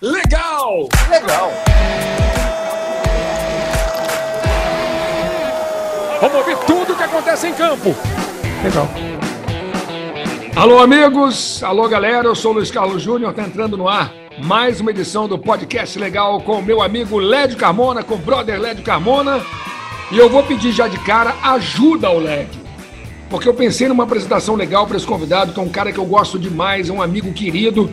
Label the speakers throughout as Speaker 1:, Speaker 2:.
Speaker 1: legal!
Speaker 2: Legal!
Speaker 1: Vamos ouvir tudo o que acontece em campo. Legal. Alô, amigos. Alô, galera. Eu sou o Luiz Carlos Júnior. Tá entrando no ar mais uma edição do podcast legal com o meu amigo Lédio Carmona, com o brother Lédio Carmona. E eu vou pedir já de cara ajuda ao Lédio. Porque eu pensei numa apresentação legal para esse convidado, que é um cara que eu gosto demais, é um amigo querido.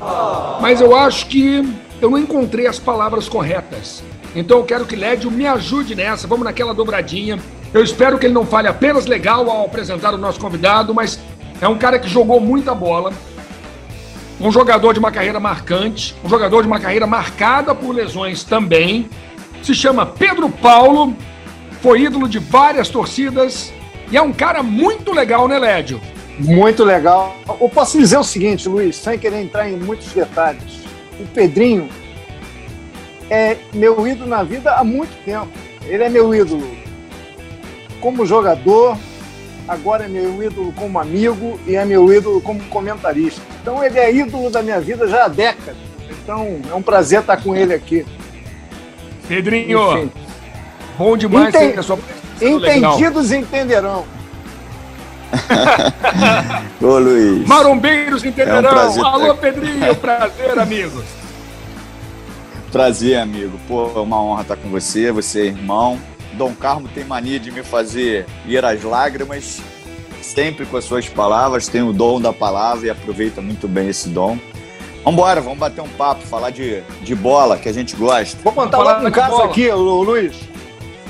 Speaker 1: Mas eu acho que eu não encontrei as palavras corretas. Então eu quero que Lédio me ajude nessa. Vamos naquela dobradinha. Eu espero que ele não fale apenas legal ao apresentar o nosso convidado, mas é um cara que jogou muita bola, um jogador de uma carreira marcante, um jogador de uma carreira marcada por lesões também. Se chama Pedro Paulo, foi ídolo de várias torcidas e é um cara muito legal, né, Lédio?
Speaker 2: Muito legal. Eu posso dizer o seguinte, Luiz, sem querer entrar em muitos detalhes. O Pedrinho é meu ídolo na vida há muito tempo. Ele é meu ídolo como jogador, agora é meu ídolo como amigo e é meu ídolo como comentarista. Então ele é ídolo da minha vida já há décadas. Então é um prazer estar com ele aqui.
Speaker 1: Pedrinho, Enfim. bom demais
Speaker 2: Enten... ter a sua Entendidos entenderão.
Speaker 3: Ô Luiz.
Speaker 1: Marombeiros entenderão. É um Alô, Pedrinho, prazer, amigos.
Speaker 3: Prazer, amigo. Pô, é uma honra estar com você, você é irmão. Dom Carmo tem mania de me fazer ir às lágrimas, sempre com as suas palavras, tem o dom da palavra e aproveita muito bem esse dom. Vambora, vamos bater um papo, falar de, de bola, que a gente gosta.
Speaker 2: Vou contar logo um caso aqui, Luiz.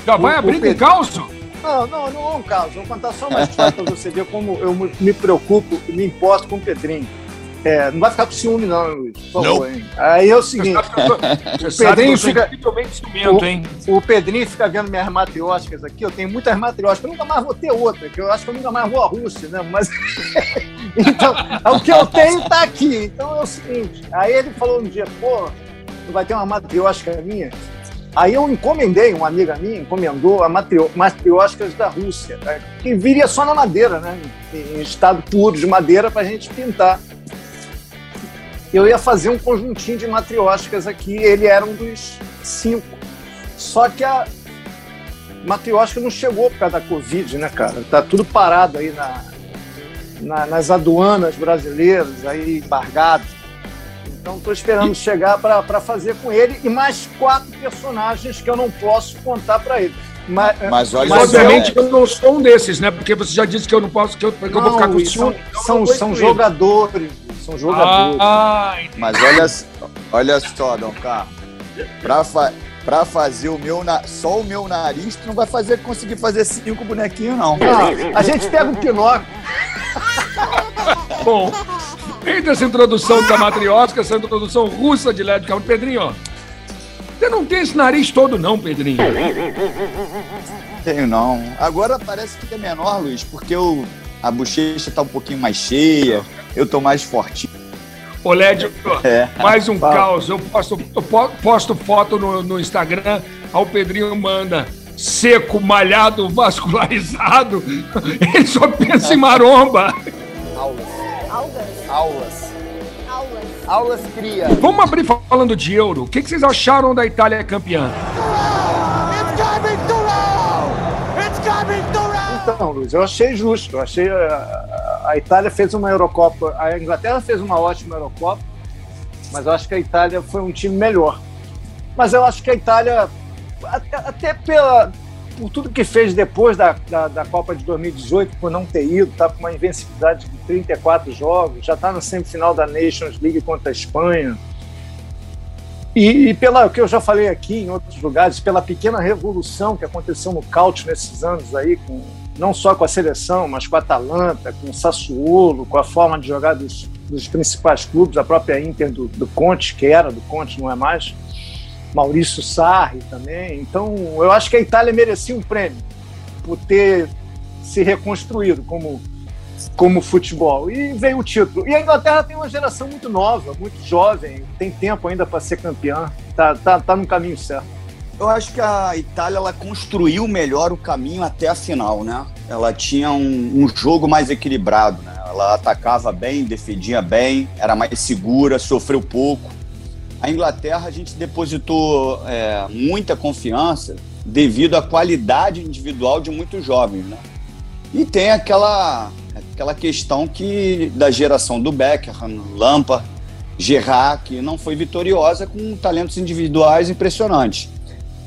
Speaker 1: Já vai o, abrir o caos?
Speaker 2: Não, não, não é um caos. Vou contar só uma história para você ver como eu me preocupo e me importo com o Pedrinho. É, não vai ficar com ciúme, não, Luiz. Por favor, hein? Aí é o seguinte: o Pedrinho fica. O, hein? o Pedrinho fica vendo minhas matrióticas aqui. Eu tenho muitas matrióticas. Eu nunca mais vou ter outra, que eu acho que eu nunca mais vou à Rússia, né? Mas. então, o que eu tenho está aqui. Então é o seguinte: aí ele falou um dia, pô, não vai ter uma matriótica minha? Aí eu encomendei, uma amiga minha encomendou a matrióticas da Rússia, né? que viria só na madeira, né? em estado puro de madeira para a gente pintar eu ia fazer um conjuntinho de matrióticas aqui, ele era um dos cinco. Só que a matriótica não chegou por causa da Covid, né, cara? Tá tudo parado aí na, na nas aduanas brasileiras, aí embargado. Então estou esperando e... chegar para fazer com ele e mais quatro personagens que eu não posso contar para ele.
Speaker 1: Mas, mas, olha mas obviamente é... eu não sou um desses, né? Porque você já disse que eu não posso, que eu, que não, eu vou ficar com
Speaker 2: ciúme. São, são, são jogadores são jogadores. Ah,
Speaker 3: Mas olha, olha só, Dom Carlos. Pra, fa pra fazer o meu. Na... Só o meu nariz, tu não vai fazer, conseguir fazer cinco bonequinhos, não.
Speaker 2: Ah, a gente pega o Pinóquio.
Speaker 1: Bom, entre essa introdução da matriótica, essa introdução russa de LED Carlos Pedrinho, ó. Você não tem esse nariz todo, não, Pedrinho?
Speaker 3: Tenho, não. Agora parece que é menor, Luiz, porque eu, a bochecha tá um pouquinho mais cheia eu tô mais forte.
Speaker 1: Ô, Lédio, é. mais um Fala. caos. Eu posto, eu posto foto no, no Instagram, ao Pedrinho manda seco, malhado, vascularizado. Ele só pensa em maromba.
Speaker 2: Aulas. Aulas. Aulas. Aulas. Aulas cria.
Speaker 1: Vamos abrir falando de euro. O que, que vocês acharam da Itália campeã? It's coming
Speaker 2: to It's coming to Então, Luiz, eu achei justo. Eu achei a Itália fez uma Eurocopa, a Inglaterra fez uma ótima Eurocopa, mas eu acho que a Itália foi um time melhor. Mas eu acho que a Itália, até pela, por tudo que fez depois da, da, da, Copa de 2018, por não ter ido, está com uma invencibilidade de 34 jogos, já está na semifinal da Nations League contra a Espanha. E, e pela que eu já falei aqui em outros lugares, pela pequena revolução que aconteceu no Couch nesses anos aí, com não só com a seleção, mas com a Atalanta, com o Sassuolo, com a forma de jogar dos, dos principais clubes, a própria Inter do, do, Conte, que era do Conte, não é mais, Maurício Sarri também. Então, eu acho que a Itália merecia um prêmio por ter se reconstruído como, como futebol. E veio o título. E a Inglaterra tem uma geração muito nova, muito jovem, tem tempo ainda para ser campeã, tá, tá, tá no caminho certo.
Speaker 3: Eu acho que a Itália ela construiu melhor o caminho até a final, né? Ela tinha um, um jogo mais equilibrado, né? Ela atacava bem, defendia bem, era mais segura, sofreu pouco. A Inglaterra, a gente depositou é, muita confiança devido à qualidade individual de muitos jovens, né? E tem aquela, aquela questão que da geração do Beckham, Lampard, Gerrard, que não foi vitoriosa com talentos individuais impressionantes.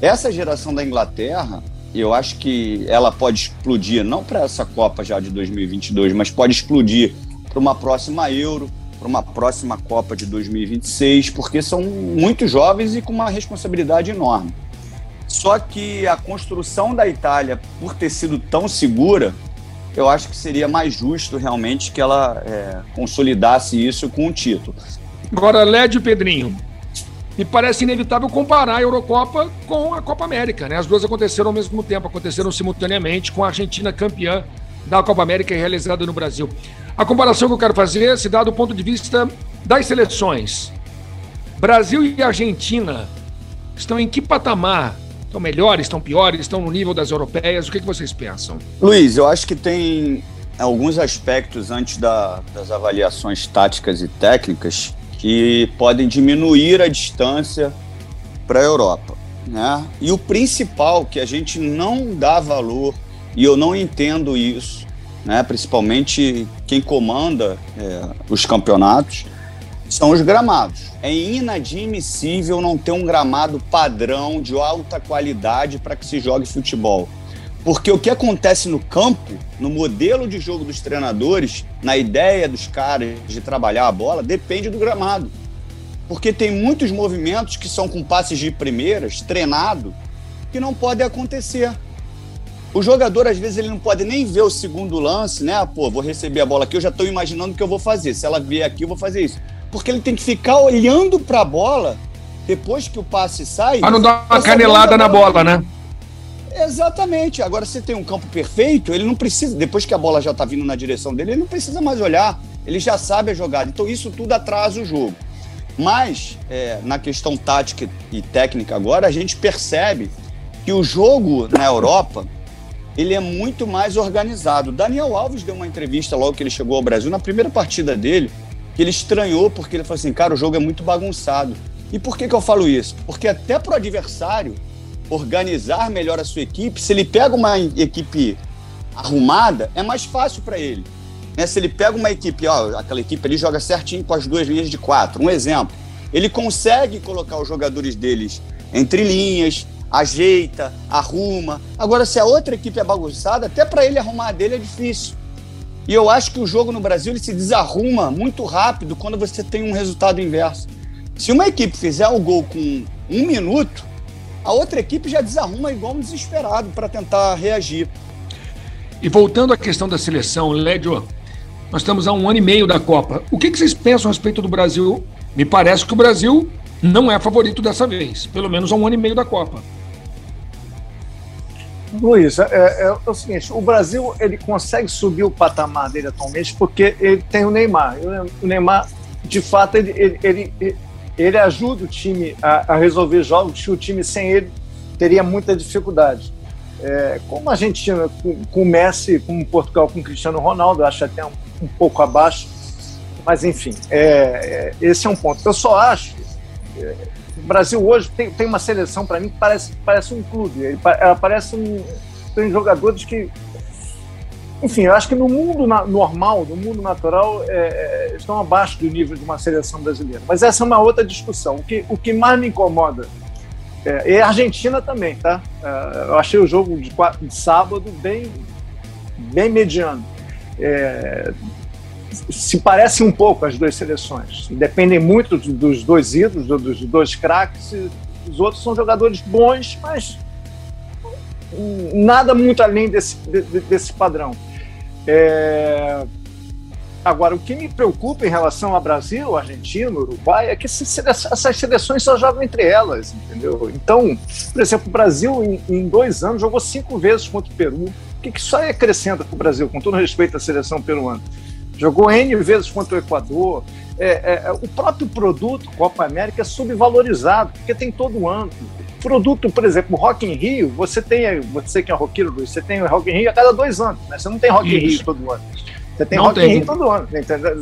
Speaker 3: Essa geração da Inglaterra, eu acho que ela pode explodir, não para essa Copa já de 2022, mas pode explodir para uma próxima Euro, para uma próxima Copa de 2026, porque são muito jovens e com uma responsabilidade enorme. Só que a construção da Itália, por ter sido tão segura, eu acho que seria mais justo realmente que ela é, consolidasse isso com um título.
Speaker 1: Agora, Lédio Pedrinho, me parece inevitável comparar a Eurocopa com a Copa América, né? As duas aconteceram ao mesmo tempo, aconteceram simultaneamente com a Argentina campeã da Copa América realizada no Brasil. A comparação que eu quero fazer se dá do ponto de vista das seleções. Brasil e Argentina estão em que patamar? Estão melhores, estão piores, estão no nível das europeias? O que, que vocês pensam?
Speaker 3: Luiz, eu acho que tem alguns aspectos antes da, das avaliações táticas e técnicas que podem diminuir a distância para a Europa. Né? E o principal que a gente não dá valor, e eu não entendo isso, né? principalmente quem comanda é, os campeonatos, são os gramados. É inadmissível não ter um gramado padrão de alta qualidade para que se jogue futebol. Porque o que acontece no campo, no modelo de jogo dos treinadores, na ideia dos caras de trabalhar a bola, depende do gramado. Porque tem muitos movimentos que são com passes de primeiras, treinado, que não podem acontecer. O jogador, às vezes, ele não pode nem ver o segundo lance, né? Ah, pô, vou receber a bola aqui, eu já estou imaginando o que eu vou fazer. Se ela vier aqui, eu vou fazer isso. Porque ele tem que ficar olhando para a bola depois que o passe sai.
Speaker 1: Para não dar uma canelada na bola, né?
Speaker 3: Exatamente. Agora, se tem um campo perfeito, ele não precisa, depois que a bola já está vindo na direção dele, ele não precisa mais olhar. Ele já sabe a jogada. Então, isso tudo atrasa o jogo. Mas, é, na questão tática e técnica agora, a gente percebe que o jogo na Europa ele é muito mais organizado. Daniel Alves deu uma entrevista logo que ele chegou ao Brasil, na primeira partida dele, que ele estranhou porque ele falou assim, cara, o jogo é muito bagunçado. E por que, que eu falo isso? Porque até para o adversário, organizar melhor a sua equipe, se ele pega uma equipe arrumada, é mais fácil para ele. Né? Se ele pega uma equipe, ó, aquela equipe ali joga certinho com as duas linhas de quatro, um exemplo, ele consegue colocar os jogadores deles entre linhas, ajeita, arruma. Agora, se a outra equipe é bagunçada, até para ele arrumar a dele é difícil. E eu acho que o jogo no Brasil ele se desarruma muito rápido quando você tem um resultado inverso. Se uma equipe fizer o gol com um minuto, a outra equipe já desarruma igual um desesperado para tentar reagir.
Speaker 1: E voltando à questão da seleção, Lédio, nós estamos a um ano e meio da Copa. O que, que vocês pensam a respeito do Brasil? Me parece que o Brasil não é favorito dessa vez, pelo menos a um ano e meio da Copa.
Speaker 2: Luiz, é, é, é, o seguinte: o Brasil ele consegue subir o patamar dele atualmente porque ele tem o Neymar. O Neymar, de fato, ele, ele, ele, ele ajuda o time a, a, resolver jogos que o time sem ele teria muita dificuldade. É, como a Argentina com, com o Messi, como Portugal com Cristiano Ronaldo, acho até um, um pouco abaixo, mas enfim, é, é, esse é um ponto. Eu só acho o Brasil hoje tem, tem uma seleção, para mim, que parece, parece um clube. Ele, ela parece um. Tem jogadores que. Enfim, eu acho que no mundo na, normal, no mundo natural, é, é, estão abaixo do nível de uma seleção brasileira. Mas essa é uma outra discussão. O que, o que mais me incomoda. É, e a Argentina também, tá? É, eu achei o jogo de, de sábado bem, bem mediano. É, se parecem um pouco as duas seleções. Dependem muito dos dois ídolos, dos dois craques. Os outros são jogadores bons, mas nada muito além desse, desse padrão. É... Agora, o que me preocupa em relação ao Brasil, Argentina, Uruguai, é que essas seleções só jogam entre elas, entendeu? Então, por exemplo, o Brasil, em, dois anos, jogou cinco vezes contra o Peru. O que, que aí acrescenta para o Brasil, com todo respeito à seleção peruana? Jogou N vezes contra o Equador. É, é, é, o próprio produto Copa América é subvalorizado, porque tem todo ano. Produto, por exemplo, Rock in Rio, você tem, você que é roqueiro, você tem Rock in Rio a cada dois anos, né? Você não tem Rock Isso. in Rio todo ano. Você tem não Rock tem. in Rio todo ano.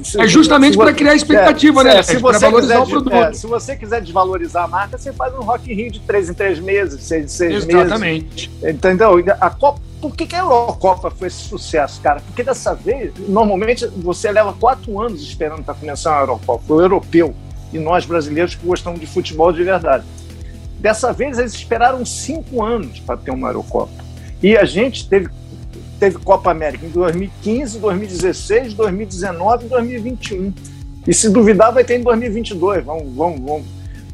Speaker 1: Se, é justamente para criar expectativa, é, né? É,
Speaker 2: se, você valorizar quiser, produto. É, se você quiser desvalorizar a marca, você faz um Rock in Rio de três em três meses, seis em seis
Speaker 1: Exatamente.
Speaker 2: meses. Entendeu? A Copa, por que, que a Eurocopa foi esse sucesso, cara? Porque dessa vez, normalmente, você leva quatro anos esperando para começar a Eurocopa. O europeu. E nós, brasileiros, que gostamos de futebol de verdade. Dessa vez, eles esperaram cinco anos para ter uma Eurocopa. E a gente teve, teve Copa América em 2015, 2016, 2019 e 2021. E se duvidar, vai ter em 2022. Vamos, vamos,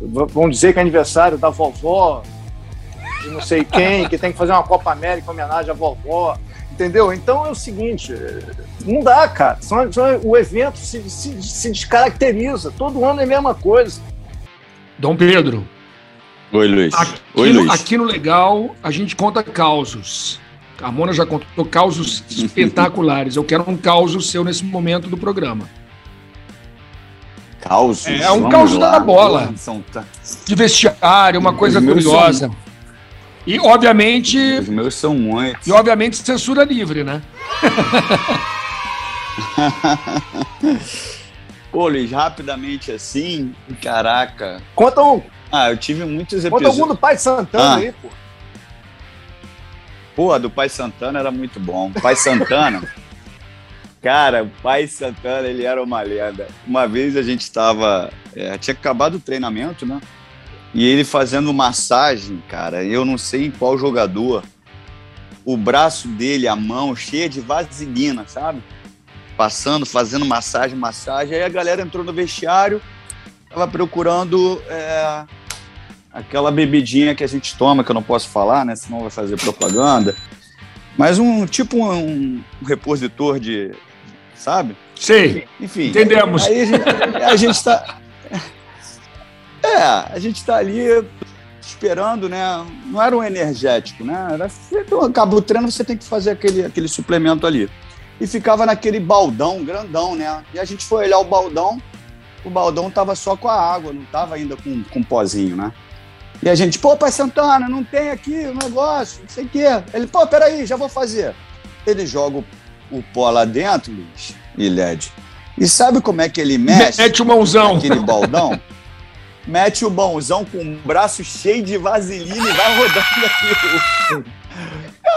Speaker 2: vamos, vamos dizer que é aniversário da vovó, de não sei quem, que tem que fazer uma Copa América em homenagem à vovó. Entendeu? Então é o seguinte: não dá, cara. O evento se, se, se descaracteriza. Todo ano é a mesma coisa.
Speaker 1: Dom Pedro,
Speaker 3: Oi, Luiz.
Speaker 1: Aqui,
Speaker 3: Oi,
Speaker 1: no, Luiz. aqui no Legal, a gente conta causos. A Mona já contou causos espetaculares. Eu quero um causo seu nesse momento do programa.
Speaker 3: Causos?
Speaker 1: É, é um causo da bola. De vestiário, uma coisa curiosa. São... E, obviamente...
Speaker 3: Os meus são muitos.
Speaker 1: E, obviamente, censura livre, né?
Speaker 3: Pô, Luiz, rapidamente assim, caraca.
Speaker 2: Conta um.
Speaker 3: Ah, eu tive muitos episódios.
Speaker 2: Conta algum do Pai Santana ah. aí, pô.
Speaker 3: Pô, do Pai Santana era muito bom. Pai Santana. cara, o Pai Santana, ele era uma lenda. Uma vez a gente estava. É, tinha acabado o treinamento, né? E ele fazendo massagem, cara. Eu não sei em qual jogador. O braço dele, a mão cheia de vaselina, sabe? Passando, fazendo massagem, massagem. Aí a galera entrou no vestiário Tava procurando é, aquela bebidinha que a gente toma, que eu não posso falar, né? Senão vai fazer propaganda. Mas um tipo um, um repositor de. Sabe?
Speaker 1: Sim. Enfim. Entendemos.
Speaker 3: Aí a gente, a gente tá. É, a gente tá ali esperando, né? Não era um energético, né? Era, então, acaba o treino, você tem que fazer aquele, aquele suplemento ali. E ficava naquele baldão grandão, né? E a gente foi olhar o baldão, o baldão tava só com a água, não tava ainda com, com pozinho, né? E a gente, pô, Pai Santana, não tem aqui o um negócio, não sei o quê. Ele, pô, peraí, já vou fazer. Ele joga o, o pó lá dentro, Luiz, e LED. E sabe como é que ele mexe?
Speaker 1: Mete o mãozão.
Speaker 3: Aquele baldão. mete o mãozão com o braço cheio de vaselina e vai rodando aqui.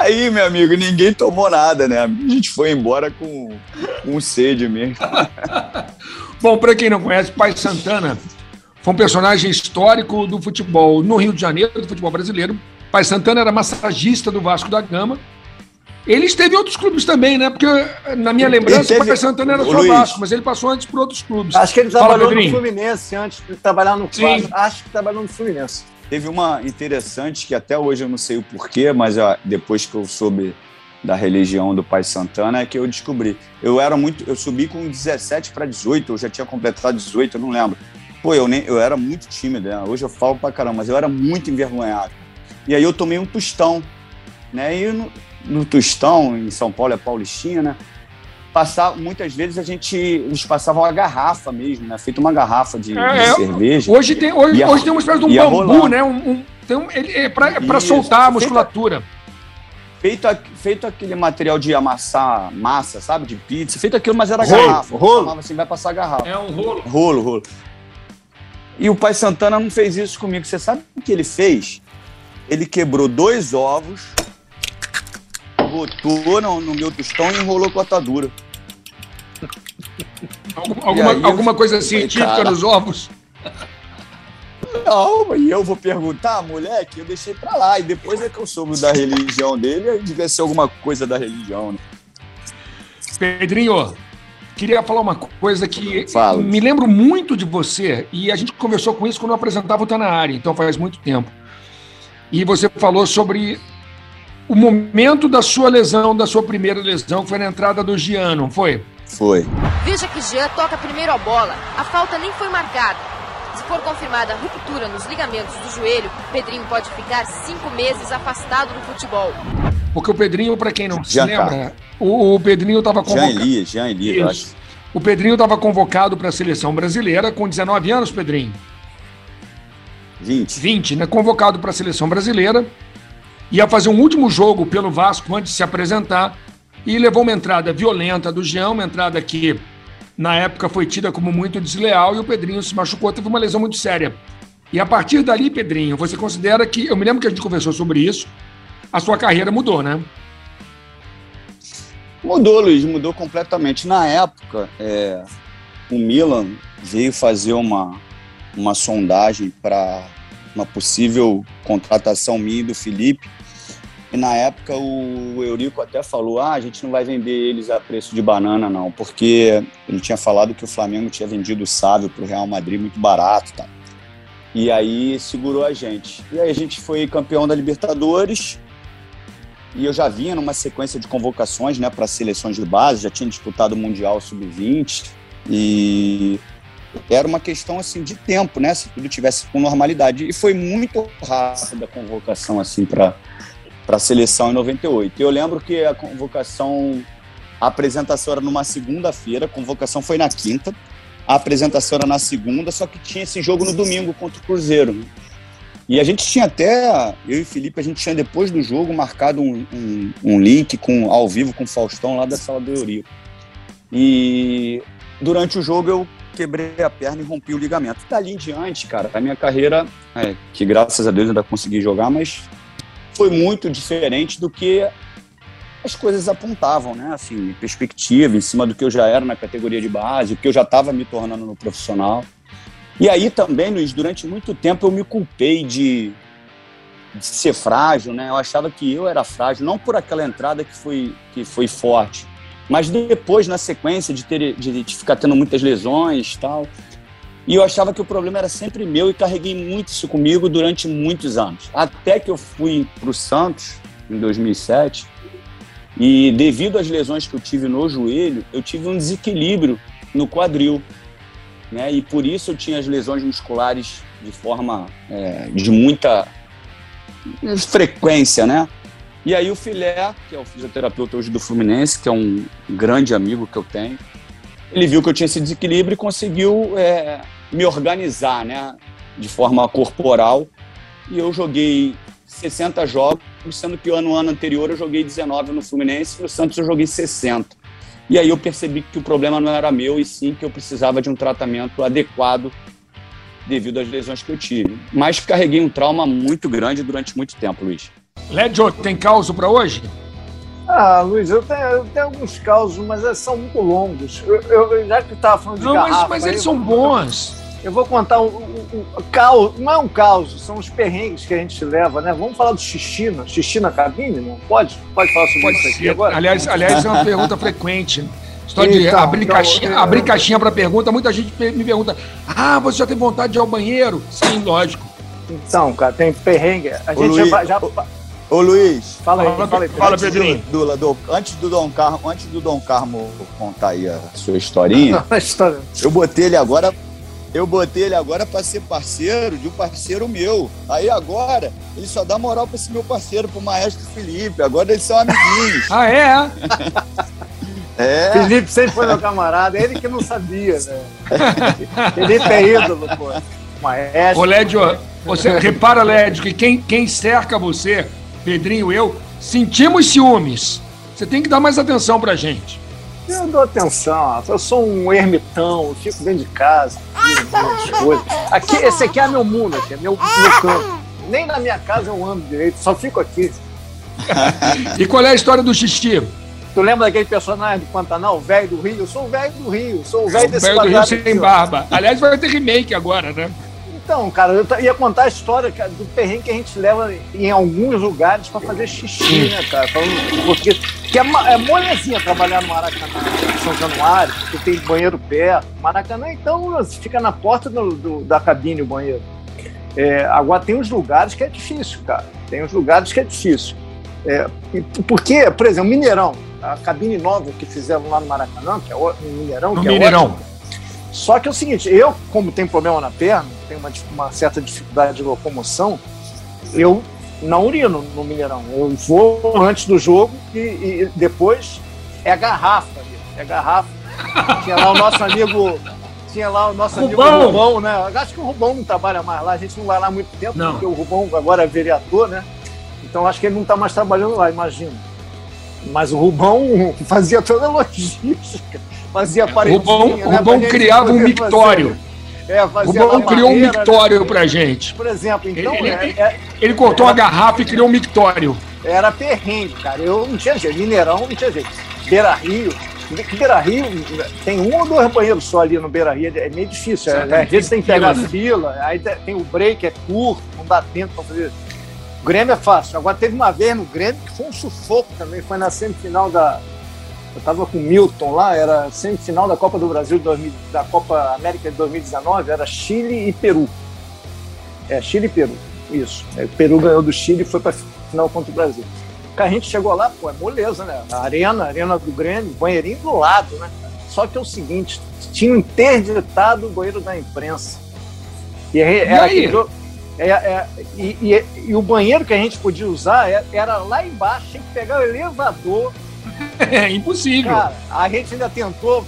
Speaker 3: Aí, meu amigo, ninguém tomou nada, né? A gente foi embora com, com sede mesmo.
Speaker 1: Bom, para quem não conhece, Pai Santana foi um personagem histórico do futebol no Rio de Janeiro, do futebol brasileiro. Pai Santana era massagista do Vasco da Gama. Ele esteve em outros clubes também, né? Porque na minha lembrança, teve... o Pai Santana era só Vasco, mas ele passou antes por outros clubes.
Speaker 2: Acho que ele trabalhou Fala, no Fluminense antes de trabalhar no Vasco. Acho que trabalhou no Fluminense.
Speaker 3: Teve uma interessante que até hoje eu não sei o porquê, mas ó, depois que eu soube da religião do Pai Santana é que eu descobri. Eu era muito, eu subi com 17 para 18, eu já tinha completado 18, eu não lembro. Pô, eu nem, eu era muito tímido, né? Hoje eu falo pra caramba, mas eu era muito envergonhado. E aí eu tomei um tostão, né? E no, no tostão, em São Paulo é Paulistinha, né? Passar, muitas vezes a gente eles passavam uma garrafa mesmo, né? Feito uma garrafa de, é, de é. cerveja.
Speaker 1: Hoje tem, hoje, hoje tem uma espécie de um bambu, rolar. né? Um, um, tem um, ele, é para soltar a musculatura
Speaker 3: feito, feito aquele material de amassar massa, sabe? De pizza, feito aquilo, mas era
Speaker 1: rolo,
Speaker 3: garrafa.
Speaker 1: Rolo.
Speaker 3: assim, vai passar garrafa.
Speaker 1: É um rolo.
Speaker 3: Rolo, rolo. E o pai Santana não fez isso comigo. Você sabe o que ele fez? Ele quebrou dois ovos, botou no, no meu tostão e enrolou com a atadura.
Speaker 1: Alguma, alguma coisa científica cara... nos ovos?
Speaker 3: Não, e eu vou perguntar, moleque, eu deixei pra lá. E depois é que eu soube da religião dele, aí devia ser alguma coisa da religião, né?
Speaker 1: Pedrinho, queria falar uma coisa que
Speaker 3: Fala.
Speaker 1: me lembro muito de você, e a gente conversou com isso quando eu apresentava o Tá na área, então faz muito tempo. E você falou sobre o momento da sua lesão, da sua primeira lesão, foi na entrada do Gian, não foi?
Speaker 3: Foi.
Speaker 4: Veja que Jean toca primeiro a bola. A falta nem foi marcada for confirmada a ruptura nos ligamentos do joelho, Pedrinho pode ficar cinco meses afastado do futebol.
Speaker 1: Porque o Pedrinho, para quem não Já se tá. lembra, o, o, Pedrinho estava convocado.
Speaker 3: Jean Elias, Jean Elias, eu acho.
Speaker 1: O Pedrinho estava convocado para a seleção brasileira com 19 anos, Pedrinho.
Speaker 3: 20.
Speaker 1: 20, né? Convocado para a seleção brasileira. Ia fazer um último jogo pelo Vasco antes de se apresentar. e levou uma entrada violenta do Jean, uma entrada que na época foi tida como muito desleal e o Pedrinho se machucou, teve uma lesão muito séria. E a partir dali, Pedrinho, você considera que, eu me lembro que a gente conversou sobre isso, a sua carreira mudou, né?
Speaker 3: Mudou, Luiz, mudou completamente. Na época, é, o Milan veio fazer uma, uma sondagem para uma possível contratação minha e do Felipe. E na época o Eurico até falou: ah, a gente não vai vender eles a preço de banana, não, porque ele tinha falado que o Flamengo tinha vendido o Sávio para o Real Madrid muito barato. Tá? E aí segurou a gente. E aí a gente foi campeão da Libertadores. E eu já vinha numa sequência de convocações né, para seleções de base, já tinha disputado o Mundial Sub-20. E era uma questão assim de tempo, né? Se tudo tivesse com normalidade. E foi muito rápida a convocação assim para a seleção em 98. Eu lembro que a convocação, a apresentação era numa segunda-feira, a convocação foi na quinta, a apresentação era na segunda, só que tinha esse jogo no domingo contra o Cruzeiro. E a gente tinha até, eu e Felipe, a gente tinha depois do jogo marcado um, um, um link com, ao vivo com o Faustão lá da sala do Eurico. E durante o jogo eu quebrei a perna e rompi o ligamento. Dali em diante, cara, a minha carreira, é, que graças a Deus ainda consegui jogar, mas foi muito diferente do que as coisas apontavam, né? Assim, perspectiva, em cima do que eu já era na categoria de base, o que eu já estava me tornando no profissional. E aí também, Luiz, durante muito tempo eu me culpei de, de ser frágil, né? Eu achava que eu era frágil, não por aquela entrada que foi, que foi forte, mas depois, na sequência, de, ter, de, de ficar tendo muitas lesões tal. E eu achava que o problema era sempre meu e carreguei muito isso comigo durante muitos anos. Até que eu fui para o Santos, em 2007, e devido às lesões que eu tive no joelho, eu tive um desequilíbrio no quadril. Né? E por isso eu tinha as lesões musculares de forma é, de muita frequência, né? E aí o Filé, que é o fisioterapeuta hoje do Fluminense, que é um grande amigo que eu tenho, ele viu que eu tinha esse desequilíbrio e conseguiu é, me organizar, né, de forma corporal. E eu joguei 60 jogos, sendo que no ano anterior eu joguei 19 no Fluminense e no Santos eu joguei 60. E aí eu percebi que o problema não era meu e sim que eu precisava de um tratamento adequado devido às lesões que eu tive. Mas carreguei um trauma muito grande durante muito tempo, Luiz.
Speaker 1: Lédio, tem causa para hoje?
Speaker 2: Ah, Luiz, eu tenho, eu tenho alguns causos, mas são muito longos. Eu, eu já que estava falando de
Speaker 1: não,
Speaker 2: garrafa...
Speaker 1: Mas, mas eles são bons.
Speaker 2: Eu vou contar um, um, um, caos, não é um caos, são os perrengues que a gente leva, né? Vamos falar do xixi, né? xixi na cabine, não? Pode? Pode falar sobre Pode isso aqui ser. agora?
Speaker 1: Aliás, aliás, é uma pergunta frequente. História então, de abrir então, caixinha, eu... abrir caixinha para pergunta, muita gente me pergunta: ah, você já tem vontade de ir ao banheiro? Sim, lógico.
Speaker 2: Então, cara, tem perrengue. A gente Luiz, já, já,
Speaker 3: Ô Luiz.
Speaker 2: Fala aí, fala, aí,
Speaker 3: fala Pedrinho. Do, do, antes, do Dom Carmo, antes do Dom Carmo contar aí a sua historinha, eu botei ele agora. Eu botei ele agora para ser parceiro de um parceiro meu. Aí agora, ele só dá moral para esse meu parceiro, pro maestro Felipe. Agora eles são amiguinhos.
Speaker 1: ah, é?
Speaker 2: é? Felipe sempre foi meu camarada, ele que não sabia, né? Felipe é ídolo, pô.
Speaker 1: Maestro. Ô, Lédio, você repara, Lédio, que quem, quem cerca você Pedrinho, eu, sentimos ciúmes. Você tem que dar mais atenção pra gente.
Speaker 2: Eu dou atenção, eu sou um ermitão, eu fico dentro de casa, coisas. Aqui, esse aqui é meu mundo, aqui, é meu, meu campo. Nem na minha casa eu ando direito, só fico aqui.
Speaker 1: e qual é a história do xixi?
Speaker 2: Tu lembra daquele personagem do Pantanal, o velho do Rio? Eu sou o velho do Rio, sou o velho desse velho
Speaker 1: do Rio sem barba. Aliás, vai ter remake agora, né?
Speaker 2: Então, cara, eu ia contar a história do perrengue que a gente leva em alguns lugares para fazer xixi, né, cara? Porque que é, é molezinha trabalhar no Maracanã, São Januário, porque tem banheiro perto. Maracanã, então, fica na porta do, do, da cabine o banheiro. É, agora, tem uns lugares que é difícil, cara. Tem uns lugares que é difícil. É, porque, por exemplo, Mineirão, a cabine nova que fizeram lá no Maracanã, que é o Mineirão,
Speaker 1: no
Speaker 2: que
Speaker 1: Mineirão.
Speaker 2: é ótimo, só que é o seguinte, eu, como tenho problema na perna, tenho uma, uma certa dificuldade de locomoção, eu não urino no Mineirão. Eu vou antes do jogo e, e depois é garrafa, é garrafa. Tinha lá o nosso amigo, tinha lá o nosso Rubão. amigo Rubão, né? Acho que o Rubão não trabalha mais lá, a gente não vai lá muito tempo,
Speaker 1: não.
Speaker 2: porque o Rubão agora é vereador, né? Então acho que ele não está mais trabalhando lá, imagino. Mas o Rubão fazia toda a logística, fazia
Speaker 1: paredinha. Rubão, né, Rubão criava um mictório. É, o Rubão criou um mictório né? pra gente.
Speaker 2: Por exemplo, então.
Speaker 1: Ele, é, é, ele cortou uma garrafa e criou um mictório.
Speaker 2: Era perrengue, cara. Eu não tinha jeito. Mineirão não tinha jeito. Beira Rio. Beira Rio, tem um ou dois banheiros só ali no Beira Rio. É meio difícil. É, às vezes tem que pegar fila, fila, aí tem o break, é curto, não dá tempo pra fazer. O Grêmio é fácil. Agora teve uma vez no Grêmio que foi um sufoco também. Foi na semifinal da, eu estava com o Milton lá, era semifinal da Copa do Brasil, 2000, da Copa América de 2019, era Chile e Peru. É, Chile e Peru, isso. É, o Peru ganhou do Chile e foi para final contra o Brasil. a gente chegou lá, pô, é moleza, né? A arena, a arena do Grêmio, banheirinho do lado, né? Só que é o seguinte, tinha interditado o banheiro da imprensa. E, era e, aí? É, é, e, e, e, o banheiro que a gente podia usar é, era lá embaixo, tinha que pegar o elevador
Speaker 1: É impossível. Cara,
Speaker 2: a gente ainda tentou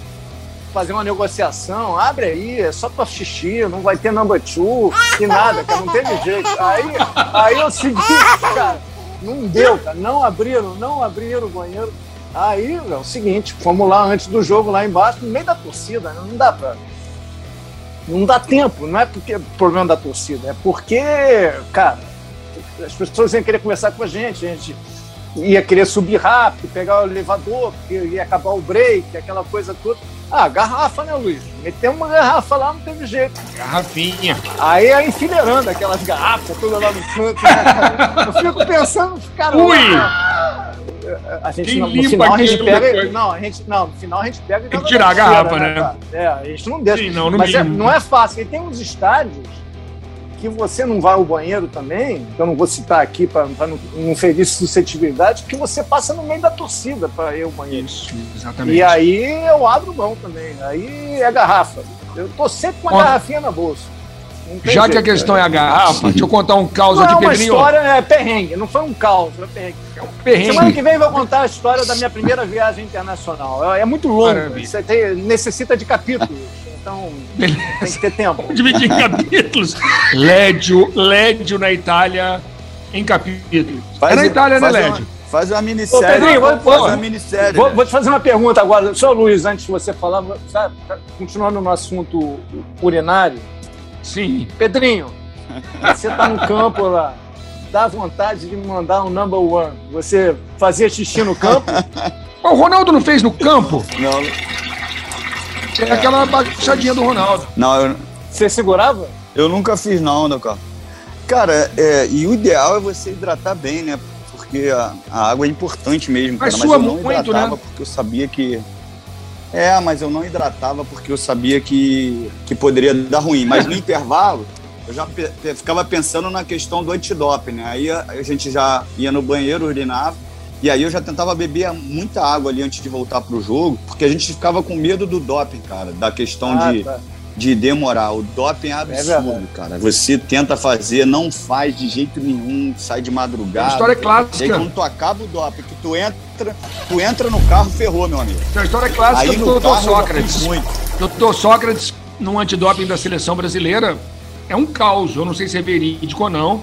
Speaker 2: fazer uma negociação, abre aí, é só para xixi, não vai ter number two e nada, cara, não teve jeito. Aí, aí é o seguinte, cara, não deu, cara, não abriram, não abriram o banheiro. Aí é o seguinte, fomos lá antes do jogo, lá embaixo, no meio da torcida, né? não dá pra. Não dá tempo, não é porque é problema da torcida, é porque, cara, as pessoas iam querer conversar com a gente, a gente ia querer subir rápido, pegar o elevador, porque ia acabar o break, aquela coisa toda. Ah, garrafa, né, Luiz? Metemos uma garrafa lá, não teve jeito.
Speaker 1: Garrafinha.
Speaker 2: Aí é enfileirando aquelas garrafas todas lá no canto. Né? Eu fico pensando, cara.
Speaker 1: Ui!
Speaker 2: A gente Quem no, no final a gente pega. Não, a gente, não, no final a gente pega
Speaker 1: e Tem que tirar a garrafa, né? né?
Speaker 2: É, a gente não deixa. Sim, não, Mas é, não é fácil. E tem uns estádios que você não vai ao banheiro também, eu não vou citar aqui para não, não ferir suscetibilidade, que você passa no meio da torcida para ir ao banheiro. Isso, exatamente. E aí eu abro mão também. Aí é garrafa. Eu tô sempre com uma Ó, garrafinha na bolsa.
Speaker 1: Já jeito, que a questão é a garrafa, deixa eu contar um caos não aqui,
Speaker 2: Pedrinho. Não, é uma história, é perrengue. Não foi um caos, foi perrengue. É um perrengue. Semana que vem eu vou contar a história da minha primeira viagem internacional. É, é muito longo, você tem, necessita de capítulos. Então, Beleza. tem que ter tempo. Vamos
Speaker 1: dividir em capítulos. Lédio, Lédio na Itália em capítulos.
Speaker 3: Faz, é na Itália, né, Lédio? Uma, faz uma minissérie. Ô, Pedrinho,
Speaker 2: vou, faz uma minissérie. Vou, né? vou, te fazer uma pergunta agora. Só, Luiz, antes de você falar, sabe, continuando no assunto urinário.
Speaker 1: Sim.
Speaker 2: Pedrinho, você tá no campo lá, dá vontade de me mandar um number one. Você fazia xixi no campo?
Speaker 1: o Ronaldo não fez no campo?
Speaker 3: Não.
Speaker 1: É aquela baixadinha do Ronaldo.
Speaker 3: Não, eu...
Speaker 2: Você segurava?
Speaker 3: Eu nunca fiz, não, né, cara? Cara, é, e o ideal é você hidratar bem, né? Porque a, a água é importante mesmo,
Speaker 1: cara.
Speaker 3: Mas,
Speaker 1: mas
Speaker 3: eu
Speaker 1: não muito, hidratava
Speaker 3: né? porque eu sabia que. É, mas eu não hidratava porque eu sabia que, que poderia dar ruim. Mas no intervalo, eu já pe ficava pensando na questão do antidoping, né? Aí a, a gente já ia no banheiro, urinava e aí eu já tentava beber muita água ali antes de voltar pro jogo, porque a gente ficava com medo do doping, cara, da questão ah, de, tá. de demorar. O doping é, é absurdo, é cara. Você tenta fazer, não faz de jeito nenhum, sai de madrugada. É
Speaker 1: história clássica.
Speaker 3: E aí quando tu acaba o doping, que tu entra, tu entra no carro, ferrou, meu amigo.
Speaker 1: É história clássica aí, do doutor Sócrates. Doutor Sócrates, no antidoping da seleção brasileira, é um caos. Eu não sei se é verídico ou não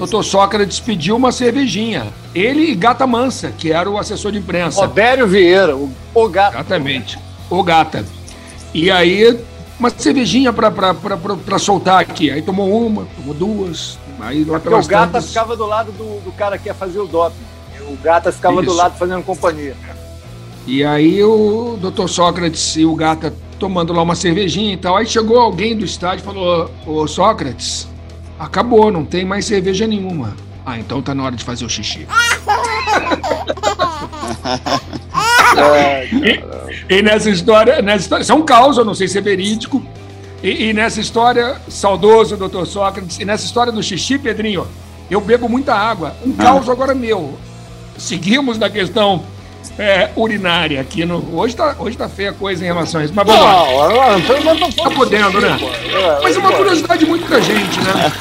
Speaker 1: doutor Sócrates pediu uma cervejinha. Ele e Gata Mansa, que era o assessor de imprensa.
Speaker 2: Robério Vieira, o, o Gata.
Speaker 1: Exatamente, o Gata. E aí, uma cervejinha para soltar aqui. Aí tomou uma, tomou duas. Aí lá
Speaker 2: pelas o Gata tantas... ficava do lado do, do cara que ia fazer o doping. O Gata ficava Isso. do lado fazendo companhia.
Speaker 1: E aí o doutor Sócrates e o Gata tomando lá uma cervejinha e tal. Aí chegou alguém do estádio e falou: Ô Sócrates, Acabou, não tem mais cerveja nenhuma. Ah, então tá na hora de fazer o xixi. e, e, nessa história, nessa história, isso é um caos, eu não sei se é verídico. E, e, nessa história, saudoso doutor Sócrates, e nessa história do xixi, Pedrinho, eu bebo muita água. Um caos agora meu. Seguimos na questão é, urinária aqui no. Hoje tá, hoje tá feia a coisa em relação a isso. Mas vamos lá. Tá podendo, né? Mas é uma curiosidade muito da gente, né?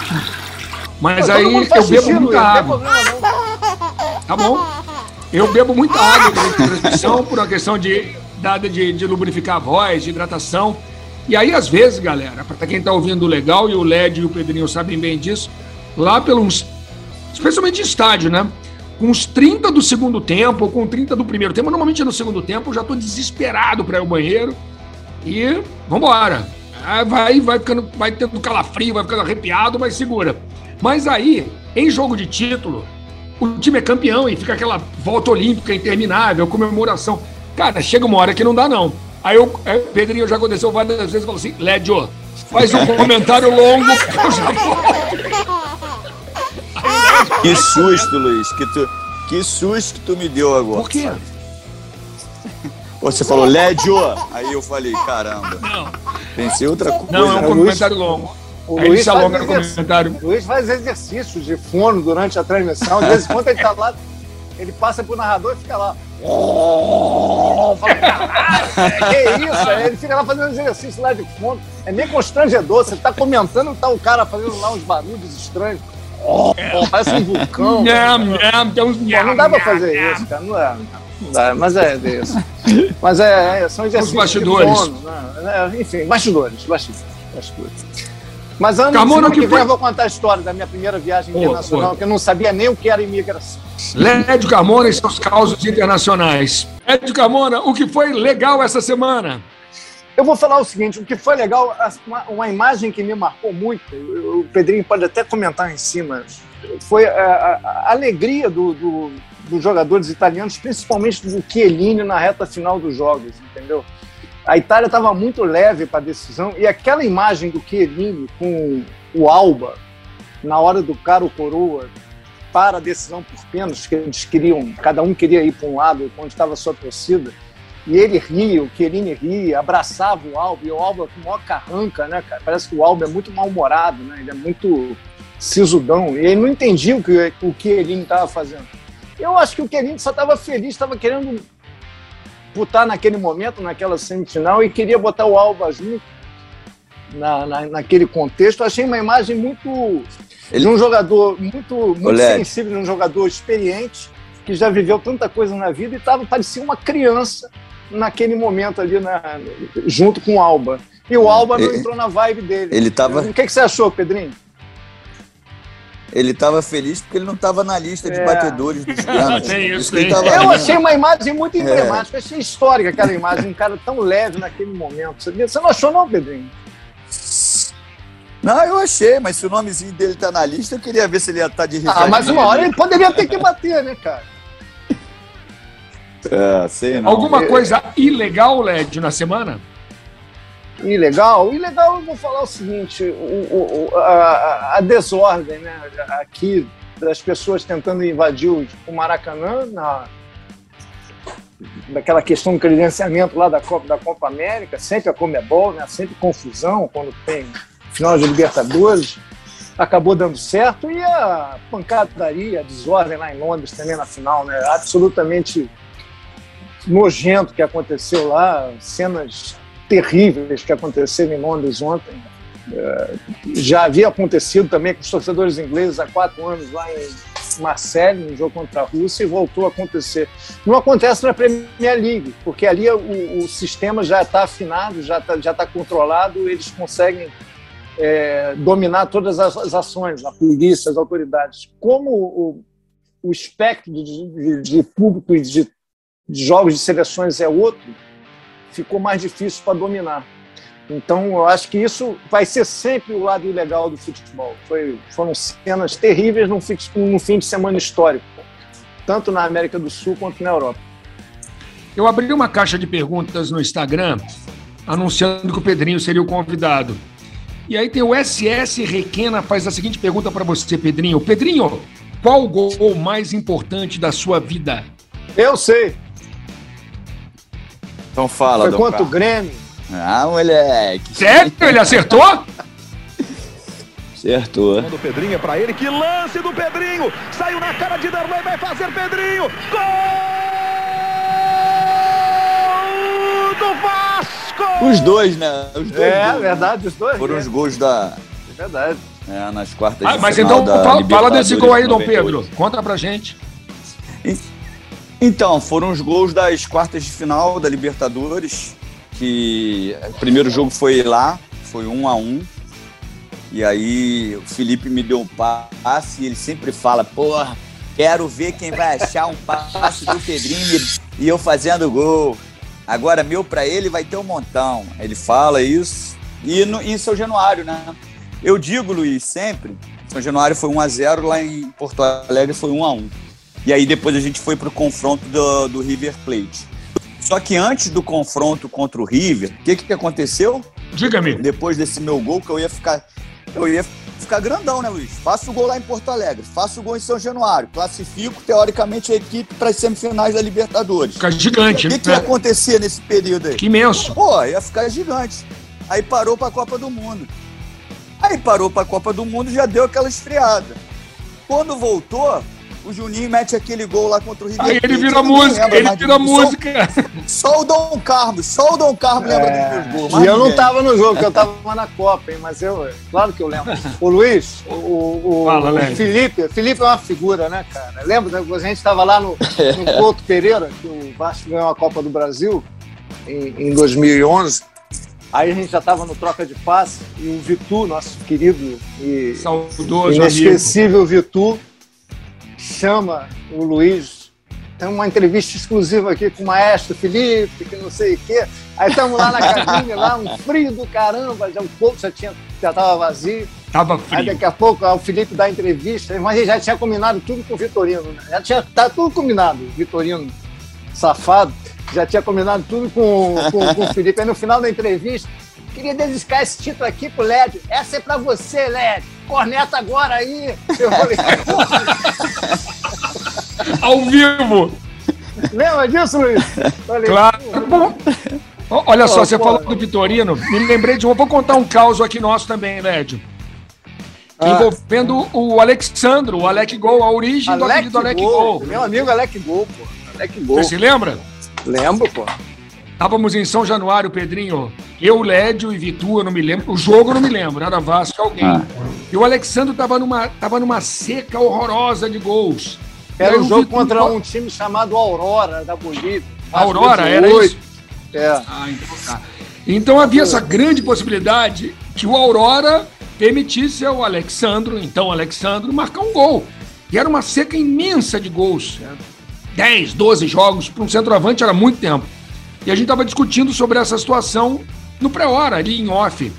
Speaker 1: Mas aí eu bebo muita água. Tá bom? Eu bebo muita água durante a transmissão por uma questão de, dada de, de lubrificar a voz, de hidratação. E aí, às vezes, galera, para quem tá ouvindo legal, e o LED e o Pedrinho sabem bem disso, lá pelos. Especialmente em estádio, né? Com os 30 do segundo tempo ou com 30 do primeiro tempo, normalmente no segundo tempo eu já estou desesperado para ir ao banheiro e vambora. Vai, vai, ficando, vai tendo calafrio, vai ficando arrepiado, mas segura. Mas aí, em jogo de título, o time é campeão e fica aquela volta olímpica interminável, comemoração. Cara, chega uma hora que não dá, não. Aí o Pedrinho já aconteceu várias vezes e falou assim: Lédio, faz um comentário longo que eu já volto.
Speaker 3: Que susto, Luiz, que tu, que susto que tu me deu agora.
Speaker 1: Por quê?
Speaker 3: Você falou Lédio, aí eu falei, caramba. Não. Pensei outra coisa.
Speaker 1: Não, é um comentário longo.
Speaker 2: O Aí Luiz, faz no comentário. Luiz faz exercícios de fono durante a transmissão. De vez em quando ele tá lá, ele passa pro narrador e fica lá. Fala, que isso? Aí ele fica lá fazendo exercício lá de fono. É meio constrangedor. Você tá comentando, tá o cara fazendo lá uns barulhos estranhos. Oh, parece um vulcão. Não, não, tem uns não dá pra fazer isso, cara. Não dá. Não dá, mas é isso. Mas é, é são exercícios. Os
Speaker 1: bastidores. Né?
Speaker 2: Enfim, bastidores, bastidores. bastidores. Mas ano Carmona, que, que vem eu vou contar a história da minha primeira viagem internacional, que eu não sabia nem o que era imigração.
Speaker 1: Lédio Carmona e seus causos internacionais. Lédio Carmona, o que foi legal essa semana?
Speaker 2: Eu vou falar o seguinte, o que foi legal, uma, uma imagem que me marcou muito, o Pedrinho pode até comentar em cima, foi a, a, alegria do, do, dos jogadores italianos, principalmente do Chiellini na reta final dos jogos, entendeu? A Itália estava muito leve para a decisão e aquela imagem do Chiellini com o Alba na hora do caro coroa para a decisão por pênaltis, que eles queriam, cada um queria ir para um lado, onde estava a sua torcida, e ele ria, o Chiellini ria, abraçava o Alba, e o Alba com maior carranca, né, cara? Parece que o Alba é muito mal-humorado, né? Ele é muito sisudão, e ele não entendia o que o Chiellini estava fazendo. Eu acho que o Chiellini só estava feliz, estava querendo disputar naquele momento, naquela semifinal, e queria botar o Alba junto na, na, naquele contexto. achei uma imagem muito Ele... de um jogador muito, muito sensível, de um jogador experiente, que já viveu tanta coisa na vida e tava, parecia uma criança naquele momento ali na, junto com o Alba. E o Alba não entrou na vibe dele.
Speaker 3: Ele tava...
Speaker 2: O que, que você achou, Pedrinho?
Speaker 3: Ele estava feliz porque ele não estava na lista de é. batedores dos pênaltis.
Speaker 2: isso, isso eu achei uma imagem muito é. emblemática, é. achei histórica aquela imagem, um cara tão leve naquele momento. Você não achou, não, Pedrinho?
Speaker 3: Não, eu achei, mas se o nomezinho dele tá na lista, eu queria ver se ele ia estar tá de
Speaker 2: Ah, mas uma hora ele poderia ter que bater, né, cara?
Speaker 3: É, sei não.
Speaker 1: Alguma coisa ilegal, Led, na semana?
Speaker 2: ilegal. Ilegal, eu vou falar o seguinte: o, o, a, a, desordem né, aqui das pessoas tentando invadir o Maracanã, na, daquela questão do credenciamento lá da Copa, da Copa América, sempre a Comebol, né, sempre confusão quando tem final de Libertadores. Acabou dando certo e a pancadaria, a desordem lá em Londres também na final, né? Absolutamente nojento que aconteceu lá, cenas terríveis que aconteceram em Londres ontem. É, já havia acontecido também com os torcedores ingleses há quatro anos lá em Marseille, no jogo contra a Rússia, e voltou a acontecer. Não acontece na Premier League, porque ali o, o sistema já está afinado, já está já tá controlado, eles conseguem é, dominar todas as, ações, a polícia, as autoridades. Como o, o espectro de, de, de público e de, de jogos de seleções é outro, ficou mais difícil para dominar. Então, eu acho que isso vai ser sempre o lado ilegal do futebol. Foi, foram cenas terríveis num, num fim de semana histórico, tanto na América do Sul quanto na Europa.
Speaker 1: Eu abri uma caixa de perguntas no Instagram anunciando que o Pedrinho seria o convidado. E aí tem o SS Requena faz a seguinte pergunta para você, Pedrinho. Pedrinho, qual o gol mais importante da sua vida?
Speaker 2: Eu sei.
Speaker 3: Então fala,
Speaker 2: Foi quanto o Grêmio?
Speaker 3: Ah, moleque.
Speaker 1: Sério? Ele acertou?
Speaker 3: Acertou.
Speaker 1: Do Pedrinho é pra ele. Que lance do Pedrinho! Saiu na cara de Darlan, vai fazer Pedrinho! Gol do Vasco!
Speaker 3: Os dois, né? Os dois.
Speaker 2: É, gols, verdade, os dois.
Speaker 3: Foram é. os gols da.
Speaker 2: É verdade.
Speaker 3: É, nas quartas
Speaker 1: ah,
Speaker 3: de
Speaker 1: Mas então, fala, fala desse gol aí, Dom Pedro. Conta pra gente.
Speaker 3: Então, foram os gols das quartas de final da Libertadores, que o primeiro jogo foi lá, foi um a um. E aí o Felipe me deu um passe e ele sempre fala, porra, Quero ver quem vai achar um passe do Pedrinho e eu fazendo gol. Agora, meu para ele vai ter um montão. Ele fala isso. E no, em São Januário, né? Eu digo, Luiz, sempre, São Januário foi 1x0, lá em Porto Alegre foi 1x1. E aí depois a gente foi pro confronto do, do River Plate. Só que antes do confronto contra o River, o que, que aconteceu?
Speaker 1: Diga-me.
Speaker 3: Depois desse meu gol, que eu ia ficar. Eu ia ficar grandão, né, Luiz? Faço o gol lá em Porto Alegre, faço o gol em São Januário, classifico, teoricamente, a equipe para as semifinais da Libertadores.
Speaker 1: Fica gigante,
Speaker 3: O que, que ia acontecer nesse período aí?
Speaker 1: Que imenso.
Speaker 3: Pô, ia ficar gigante. Aí parou para a Copa do Mundo. Aí parou para a Copa do Mundo já deu aquela esfriada. Quando voltou, o Juninho mete aquele gol lá contra o River
Speaker 1: Aí ele vira música, ele vira música.
Speaker 3: Só, só, o Dom Carlos, só o Dom Carlos lembra é, dos meus
Speaker 2: gols. E eu não tava no jogo, porque eu tava na Copa, hein, mas eu, claro que eu lembro. O Luiz, o, o, Fala, o Felipe, Felipe é uma figura, né, cara? Lembra, né, a gente estava lá no, no Couto Pereira, que o Vasco ganhou a Copa do Brasil em, em 2011. Aí a gente já estava no troca de passe e o Vitu, nosso querido e
Speaker 1: saudoso
Speaker 2: inesquecível amigo. Vitu, chama o Luiz. Tem uma entrevista exclusiva aqui com o maestro Felipe, que não sei o quê. Aí estamos lá na cabine, lá, um frio do caramba, já um pouco já tinha, já estava vazio.
Speaker 1: Tava frio.
Speaker 2: Aí daqui a pouco o Felipe dá entrevista, mas ele já tinha combinado tudo com o Vitorino, né? Já tinha tá tudo combinado, Vitorino safado, já tinha combinado tudo com, com, com o Felipe. Aí no final da entrevista, queria dedicar esse título aqui pro Led. Essa é para você, Led corneta agora aí. Eu falei,
Speaker 1: Ao vivo.
Speaker 2: Lembra disso, Luiz?
Speaker 1: Falei, claro. Olha só, você falou do Vitorino. Me lembrei de um. Vou contar um caos aqui nosso também, Lédio. Ah. Envolvendo o Alexandro, o Alec Gol, a origem Alec do apelido Alec Gol.
Speaker 2: Meu amigo Alec Gol, pô. Alec Gol.
Speaker 1: Você se lembra?
Speaker 2: Lembro, pô.
Speaker 1: Estávamos em São Januário, Pedrinho. Eu, Lédio e Vitu, eu não me lembro. O jogo eu não me lembro, era Vasco alguém. Ah. E o Alexandre estava numa, tava numa seca horrorosa de gols.
Speaker 2: Era um jogo Vitu... contra um time chamado Aurora, da Bolívia.
Speaker 1: Aurora, era isso? É. Ah, então tá. Então havia essa grande possibilidade que o Aurora permitisse ao Alexandro, então Alexandro, marcar um gol. E era uma seca imensa de gols. 10, 12 jogos para um centroavante era muito tempo. E a gente estava discutindo sobre essa situação no pré-hora, ali em off.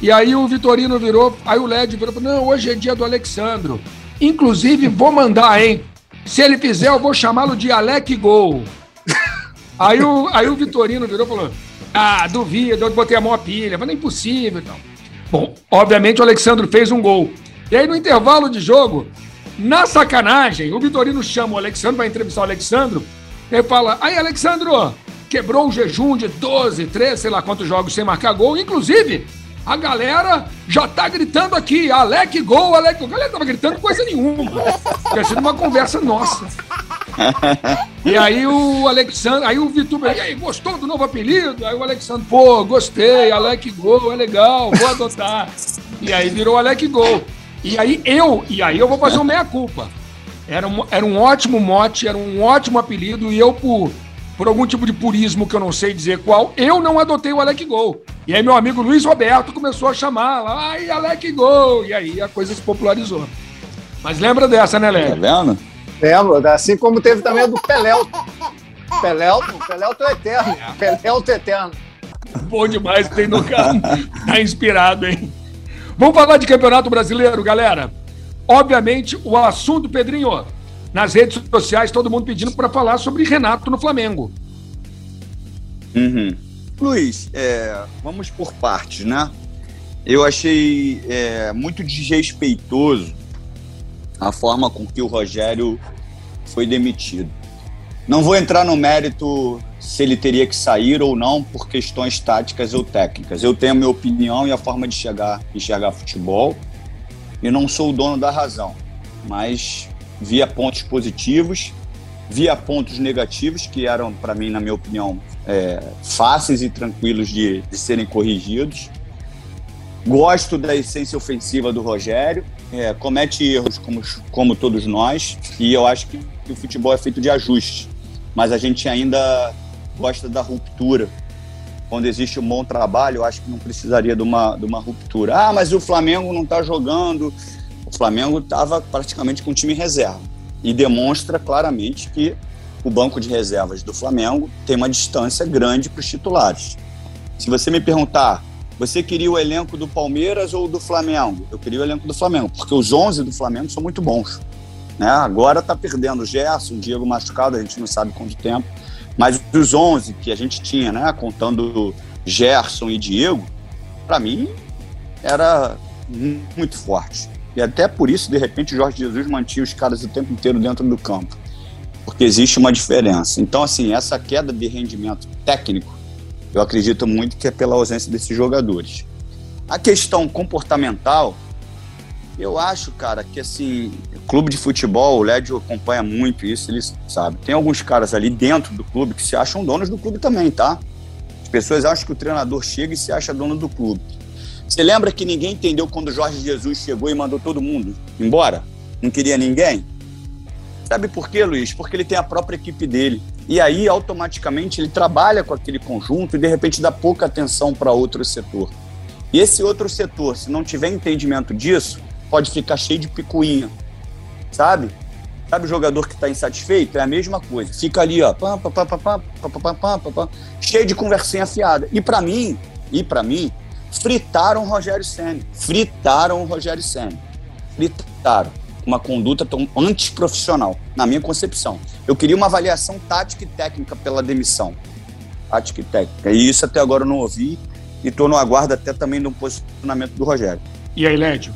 Speaker 1: E aí o Vitorino virou, aí o LED virou, não, hoje é dia do Alexandro. Inclusive, vou mandar, hein? Se ele fizer, eu vou chamá-lo de Alec Gol. aí, o, aí o Vitorino virou e falou, ah, duvido, eu botei a mão a pilha, mas não é impossível então. Bom, obviamente o Alexandro fez um gol. E aí no intervalo de jogo, na sacanagem, o Vitorino chama o Alexandro, vai entrevistar o Alexandro, e fala, aí Alexandro, quebrou o jejum de 12, 13, sei lá quantos jogos sem marcar gol. Inclusive, a galera já tá gritando aqui, Alec gol, Alec gol. A galera tava gritando coisa nenhuma. Tinha sido uma conversa nossa. E aí o Alexandre, aí o Vitor, e aí, gostou do novo apelido? Aí o Alexandre, pô, gostei, Alec Gol, é legal, vou adotar. E aí virou Alec Gol. E aí eu, e aí eu vou fazer uma meia-culpa. Era um, era um ótimo mote, era um ótimo apelido, e eu, por por algum tipo de purismo que eu não sei dizer qual, eu não adotei o Alec Gol. E aí meu amigo Luiz Roberto começou a chamar lá, ai, Alec Gol! E aí a coisa se popularizou. Mas lembra dessa, né, Léo?
Speaker 3: Tá vendo?
Speaker 2: Lembro, assim como teve também a do Pelé. Pelelto, Pelelto é eterno. Pelelto é eterno.
Speaker 1: Bom demais, tem no carro. Tá inspirado, hein? Vamos falar de Campeonato Brasileiro, galera. Obviamente, o assunto, Pedrinho, nas redes sociais, todo mundo pedindo para falar sobre Renato no Flamengo.
Speaker 3: Uhum. Luiz, é, vamos por partes, né? Eu achei é, muito desrespeitoso a forma com que o Rogério foi demitido. Não vou entrar no mérito se ele teria que sair ou não por questões táticas ou técnicas. Eu tenho a minha opinião e a forma de chegar, enxergar futebol e não sou o dono da razão. Mas via pontos positivos, via pontos negativos, que eram, para mim, na minha opinião, é, fáceis e tranquilos de, de, serem corrigidos. Gosto da essência ofensiva do Rogério, é, comete erros como, como todos nós, e eu acho que, o futebol é feito de ajustes, mas a gente ainda gosta da ruptura. Quando existe um bom trabalho, eu acho que não precisaria de uma, de uma ruptura. Ah, mas o Flamengo não está jogando, Flamengo estava praticamente com time reserva. e demonstra claramente que o banco de reservas do Flamengo tem uma distância grande para os titulares. Se você me perguntar, você queria o elenco do Palmeiras ou do Flamengo? Eu queria o elenco do Flamengo, porque os 11 do Flamengo são muito bons. Né? Agora está perdendo o Gerson, o Diego machucado, a gente não sabe quanto tempo. Mas os 11 que a gente tinha, né, contando Gerson e Diego, para mim era muito forte. E até por isso, de repente, o Jorge Jesus mantinha os caras o tempo inteiro dentro do campo. Porque existe uma diferença. Então, assim, essa queda de rendimento técnico, eu acredito muito que é pela ausência desses jogadores. A questão comportamental, eu acho, cara, que assim, clube de futebol, o Lédio acompanha muito isso, ele sabe. Tem alguns caras ali dentro do clube que se acham donos do clube também, tá? As pessoas acham que o treinador chega e se acha dono do clube. Você lembra que ninguém entendeu quando Jorge Jesus chegou e mandou todo mundo embora? Não queria ninguém? Sabe por quê, Luiz? Porque ele tem a própria equipe dele. E aí, automaticamente, ele trabalha com aquele conjunto e, de repente, dá pouca atenção para outro setor. E esse outro setor, se não tiver entendimento disso, pode ficar cheio de picuinha, sabe? Sabe o jogador que está insatisfeito? É a mesma coisa. Fica ali, ó, pá, pá, pá, cheio de conversinha afiada. E para mim, e para mim, fritaram o Rogério Senna. Fritaram o Rogério Senna. Fritaram. Uma conduta tão antiprofissional, na minha concepção. Eu queria uma avaliação tática e técnica pela demissão. Tática e técnica. E isso até agora eu não ouvi e estou no aguardo até também de um posicionamento do Rogério.
Speaker 1: E aí, Lédio?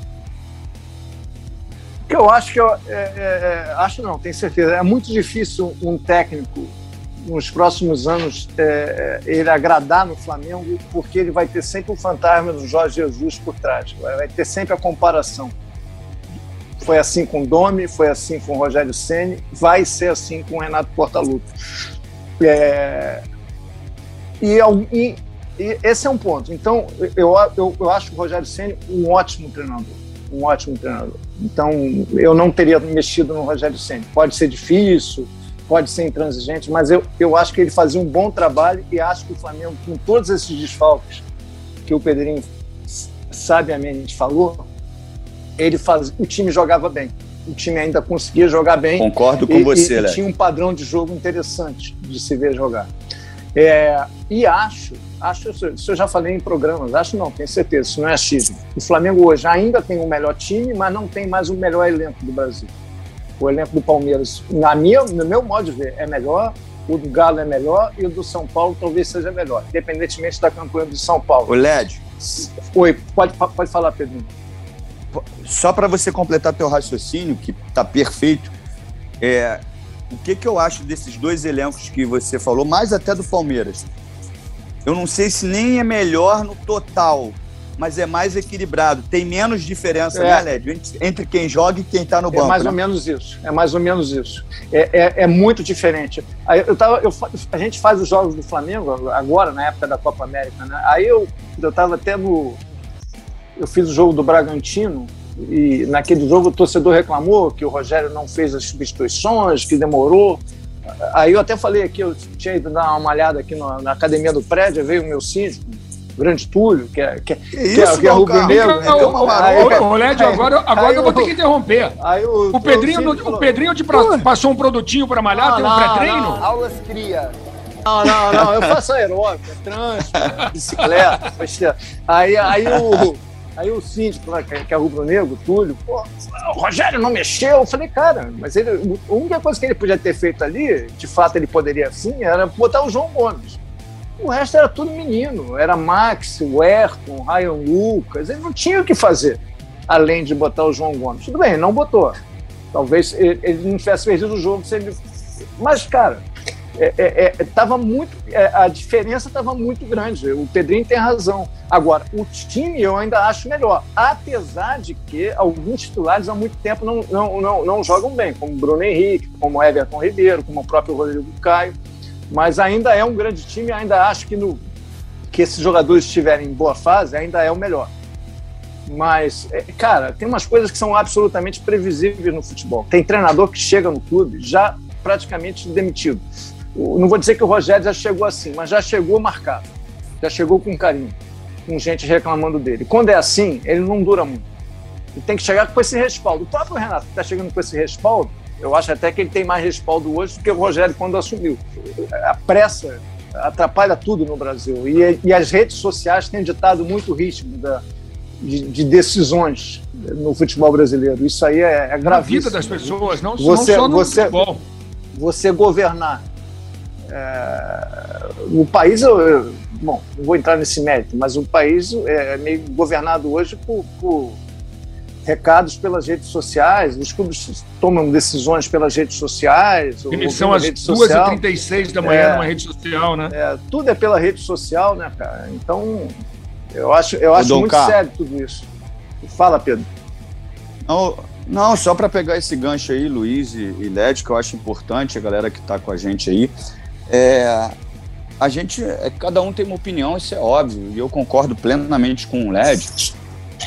Speaker 2: que eu acho que eu, é, é, é, acho não, tenho certeza. É muito difícil um técnico nos próximos anos é, é, ele agradar no Flamengo, porque ele vai ter sempre o fantasma do Jorge Jesus por trás. Vai, ter sempre a comparação. Foi assim com Domi, foi assim com Rogério Ceni, vai ser assim com Renato Portaluppi. É, e, e, e, esse é um ponto. Então, eu, eu, eu acho o Rogério Ceni um ótimo treinador um ótimo treinador. Então, eu não teria mexido no Rogério Senna. Pode ser difícil, pode ser intransigente, mas eu, eu acho que ele fazia um bom trabalho e acho que o Flamengo, com todos esses desfalques que o Pedrinho sabiamente falou, ele faz, o time jogava bem. O time ainda conseguia jogar bem.
Speaker 3: Concordo com
Speaker 2: e,
Speaker 3: você,
Speaker 2: Léo. Tinha um padrão de jogo interessante de se ver jogar. É, e acho acho isso eu já falei em programas, acho não, tenho certeza, isso não é achismo. O Flamengo hoje ainda tem o melhor time, mas não tem mais o melhor elenco do Brasil. O elenco do Palmeiras, na minha, no meu modo de ver, é melhor, o do Galo é melhor e o do São Paulo talvez seja melhor, independentemente da campanha do São Paulo.
Speaker 3: O Led.
Speaker 2: Oi, pode, pode falar, Pedro.
Speaker 3: Só para você completar teu raciocínio, que está perfeito, é, o que, que eu acho desses dois elencos que você falou, mais até do Palmeiras? eu não sei se nem é melhor no total, mas é mais equilibrado. Tem menos diferença, é. né, Lédio? Entre quem joga e quem está no banco.
Speaker 2: É mais
Speaker 3: né?
Speaker 2: ou menos isso. É mais ou menos isso. É, é, é muito diferente. Eu tava, eu, a gente faz os jogos do Flamengo agora, na época da Copa América, né? Aí eu estava até no. Eu fiz o jogo do Bragantino e naquele jogo o torcedor reclamou que o Rogério não fez as substituições, que demorou. Aí eu até falei aqui, eu tinha ido dar uma malhada aqui na, na academia do prédio, veio o meu síndico, grande Túlio, que é, que, que, isso, é, que é rubro-negro.
Speaker 1: Né? Ô, Lédio, agora, agora eu vou ter que interromper. Aí o, o, Pedrinho, o Pedrinho te passou um produtinho para malhar, não, tem um pré-treino?
Speaker 2: Aulas cria. Não, não, não, eu faço aeróbica, trânsito, bicicleta. aí, aí o Aí o síndico lá, que é rubro-negro, Túlio, pô, o Rogério não mexeu. Eu falei, cara, mas ele, a única coisa que ele podia ter feito ali, de fato ele poderia sim, era botar o João Gomes. O resto era tudo menino. Era Max, o Ayrton, Ryan Lucas. Ele não tinha o que fazer, além de botar o João Gomes. Tudo bem, não botou. Talvez ele não tivesse perdido o jogo se ele. Mas, cara, é, é, é, tava muito, é, a diferença estava muito grande. O Pedrinho tem razão. Agora, o time eu ainda acho melhor, apesar de que alguns titulares há muito tempo não, não, não, não jogam bem, como Bruno Henrique, como Everton Ribeiro, como o próprio Rodrigo Caio. Mas ainda é um grande time, ainda acho que, no, que esses jogadores estiverem em boa fase, ainda é o melhor. Mas, é, cara, tem umas coisas que são absolutamente previsíveis no futebol. Tem treinador que chega no clube já praticamente demitido não vou dizer que o Rogério já chegou assim, mas já chegou marcado, já chegou com carinho, com gente reclamando dele. Quando é assim, ele não dura muito. Ele tem que chegar com esse respaldo. O próprio Renato está chegando com esse respaldo, Eu acho até que ele tem mais respaldo hoje do que o Rogério quando assumiu. A pressa atrapalha tudo no Brasil. E, e as redes sociais têm ditado muito ritmo da, de, de, decisões no futebol brasileiro. Isso aí é, é gravíssimo. Na
Speaker 1: vida das pessoas, não,
Speaker 2: você,
Speaker 1: não só no
Speaker 2: você,
Speaker 1: futebol.
Speaker 2: Você governar é, o país, eu, bom, não vou entrar nesse mérito, mas o país é meio governado hoje por, por recados pelas redes sociais, os clubes tomam decisões pelas redes sociais.
Speaker 1: Emissão às 2h36 da manhã é, numa rede social, né?
Speaker 2: É, tudo é pela rede social, né, cara? Então, eu acho, eu acho muito sério tudo isso. Fala, Pedro.
Speaker 3: Não, não só para pegar esse gancho aí, Luiz e, e Led, que eu acho importante, a galera que está com a gente aí. É, a gente, é, cada um tem uma opinião, isso é óbvio, e eu concordo plenamente com o Led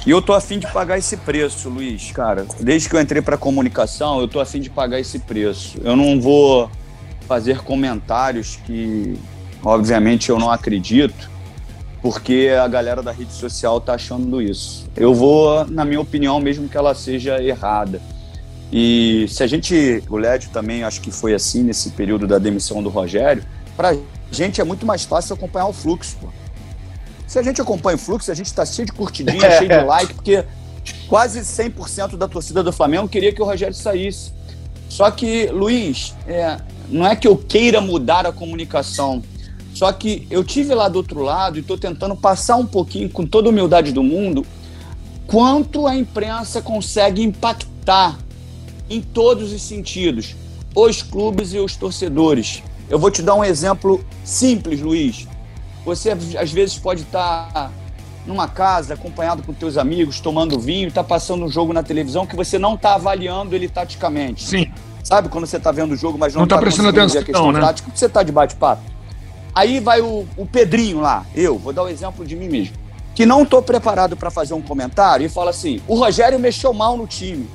Speaker 3: e eu tô afim de pagar esse preço, Luiz, cara. Desde que eu entrei para comunicação, eu tô afim de pagar esse preço. Eu não vou fazer comentários que, obviamente, eu não acredito, porque a galera da rede social tá achando isso. Eu vou, na minha opinião, mesmo que ela seja errada. E se a gente, o Lédio também acho que foi assim nesse período da demissão do Rogério, pra gente é muito mais fácil acompanhar o fluxo, pô. Se a gente acompanha o fluxo, a gente está cheio de curtidinha, cheio de like, porque quase 100% da torcida do Flamengo queria que o Rogério saísse. Só que, Luiz, é, não é que eu queira mudar a comunicação, só que eu tive lá do outro lado e estou tentando passar um pouquinho, com toda a humildade do mundo, quanto a imprensa consegue impactar em todos os sentidos os clubes e os torcedores. Eu vou te dar um exemplo simples, Luiz. Você às vezes pode estar numa casa, acompanhado com teus amigos, tomando vinho, está passando um jogo na televisão que você não está avaliando ele taticamente.
Speaker 1: Sim.
Speaker 3: Sabe quando você está vendo o jogo, mas não
Speaker 1: está tá prestando atenção,
Speaker 3: a questão né? tática, você está de bate-papo. Aí vai o, o Pedrinho lá, eu, vou dar o um exemplo de mim mesmo, que não estou preparado para fazer um comentário e fala assim: o Rogério mexeu mal no time.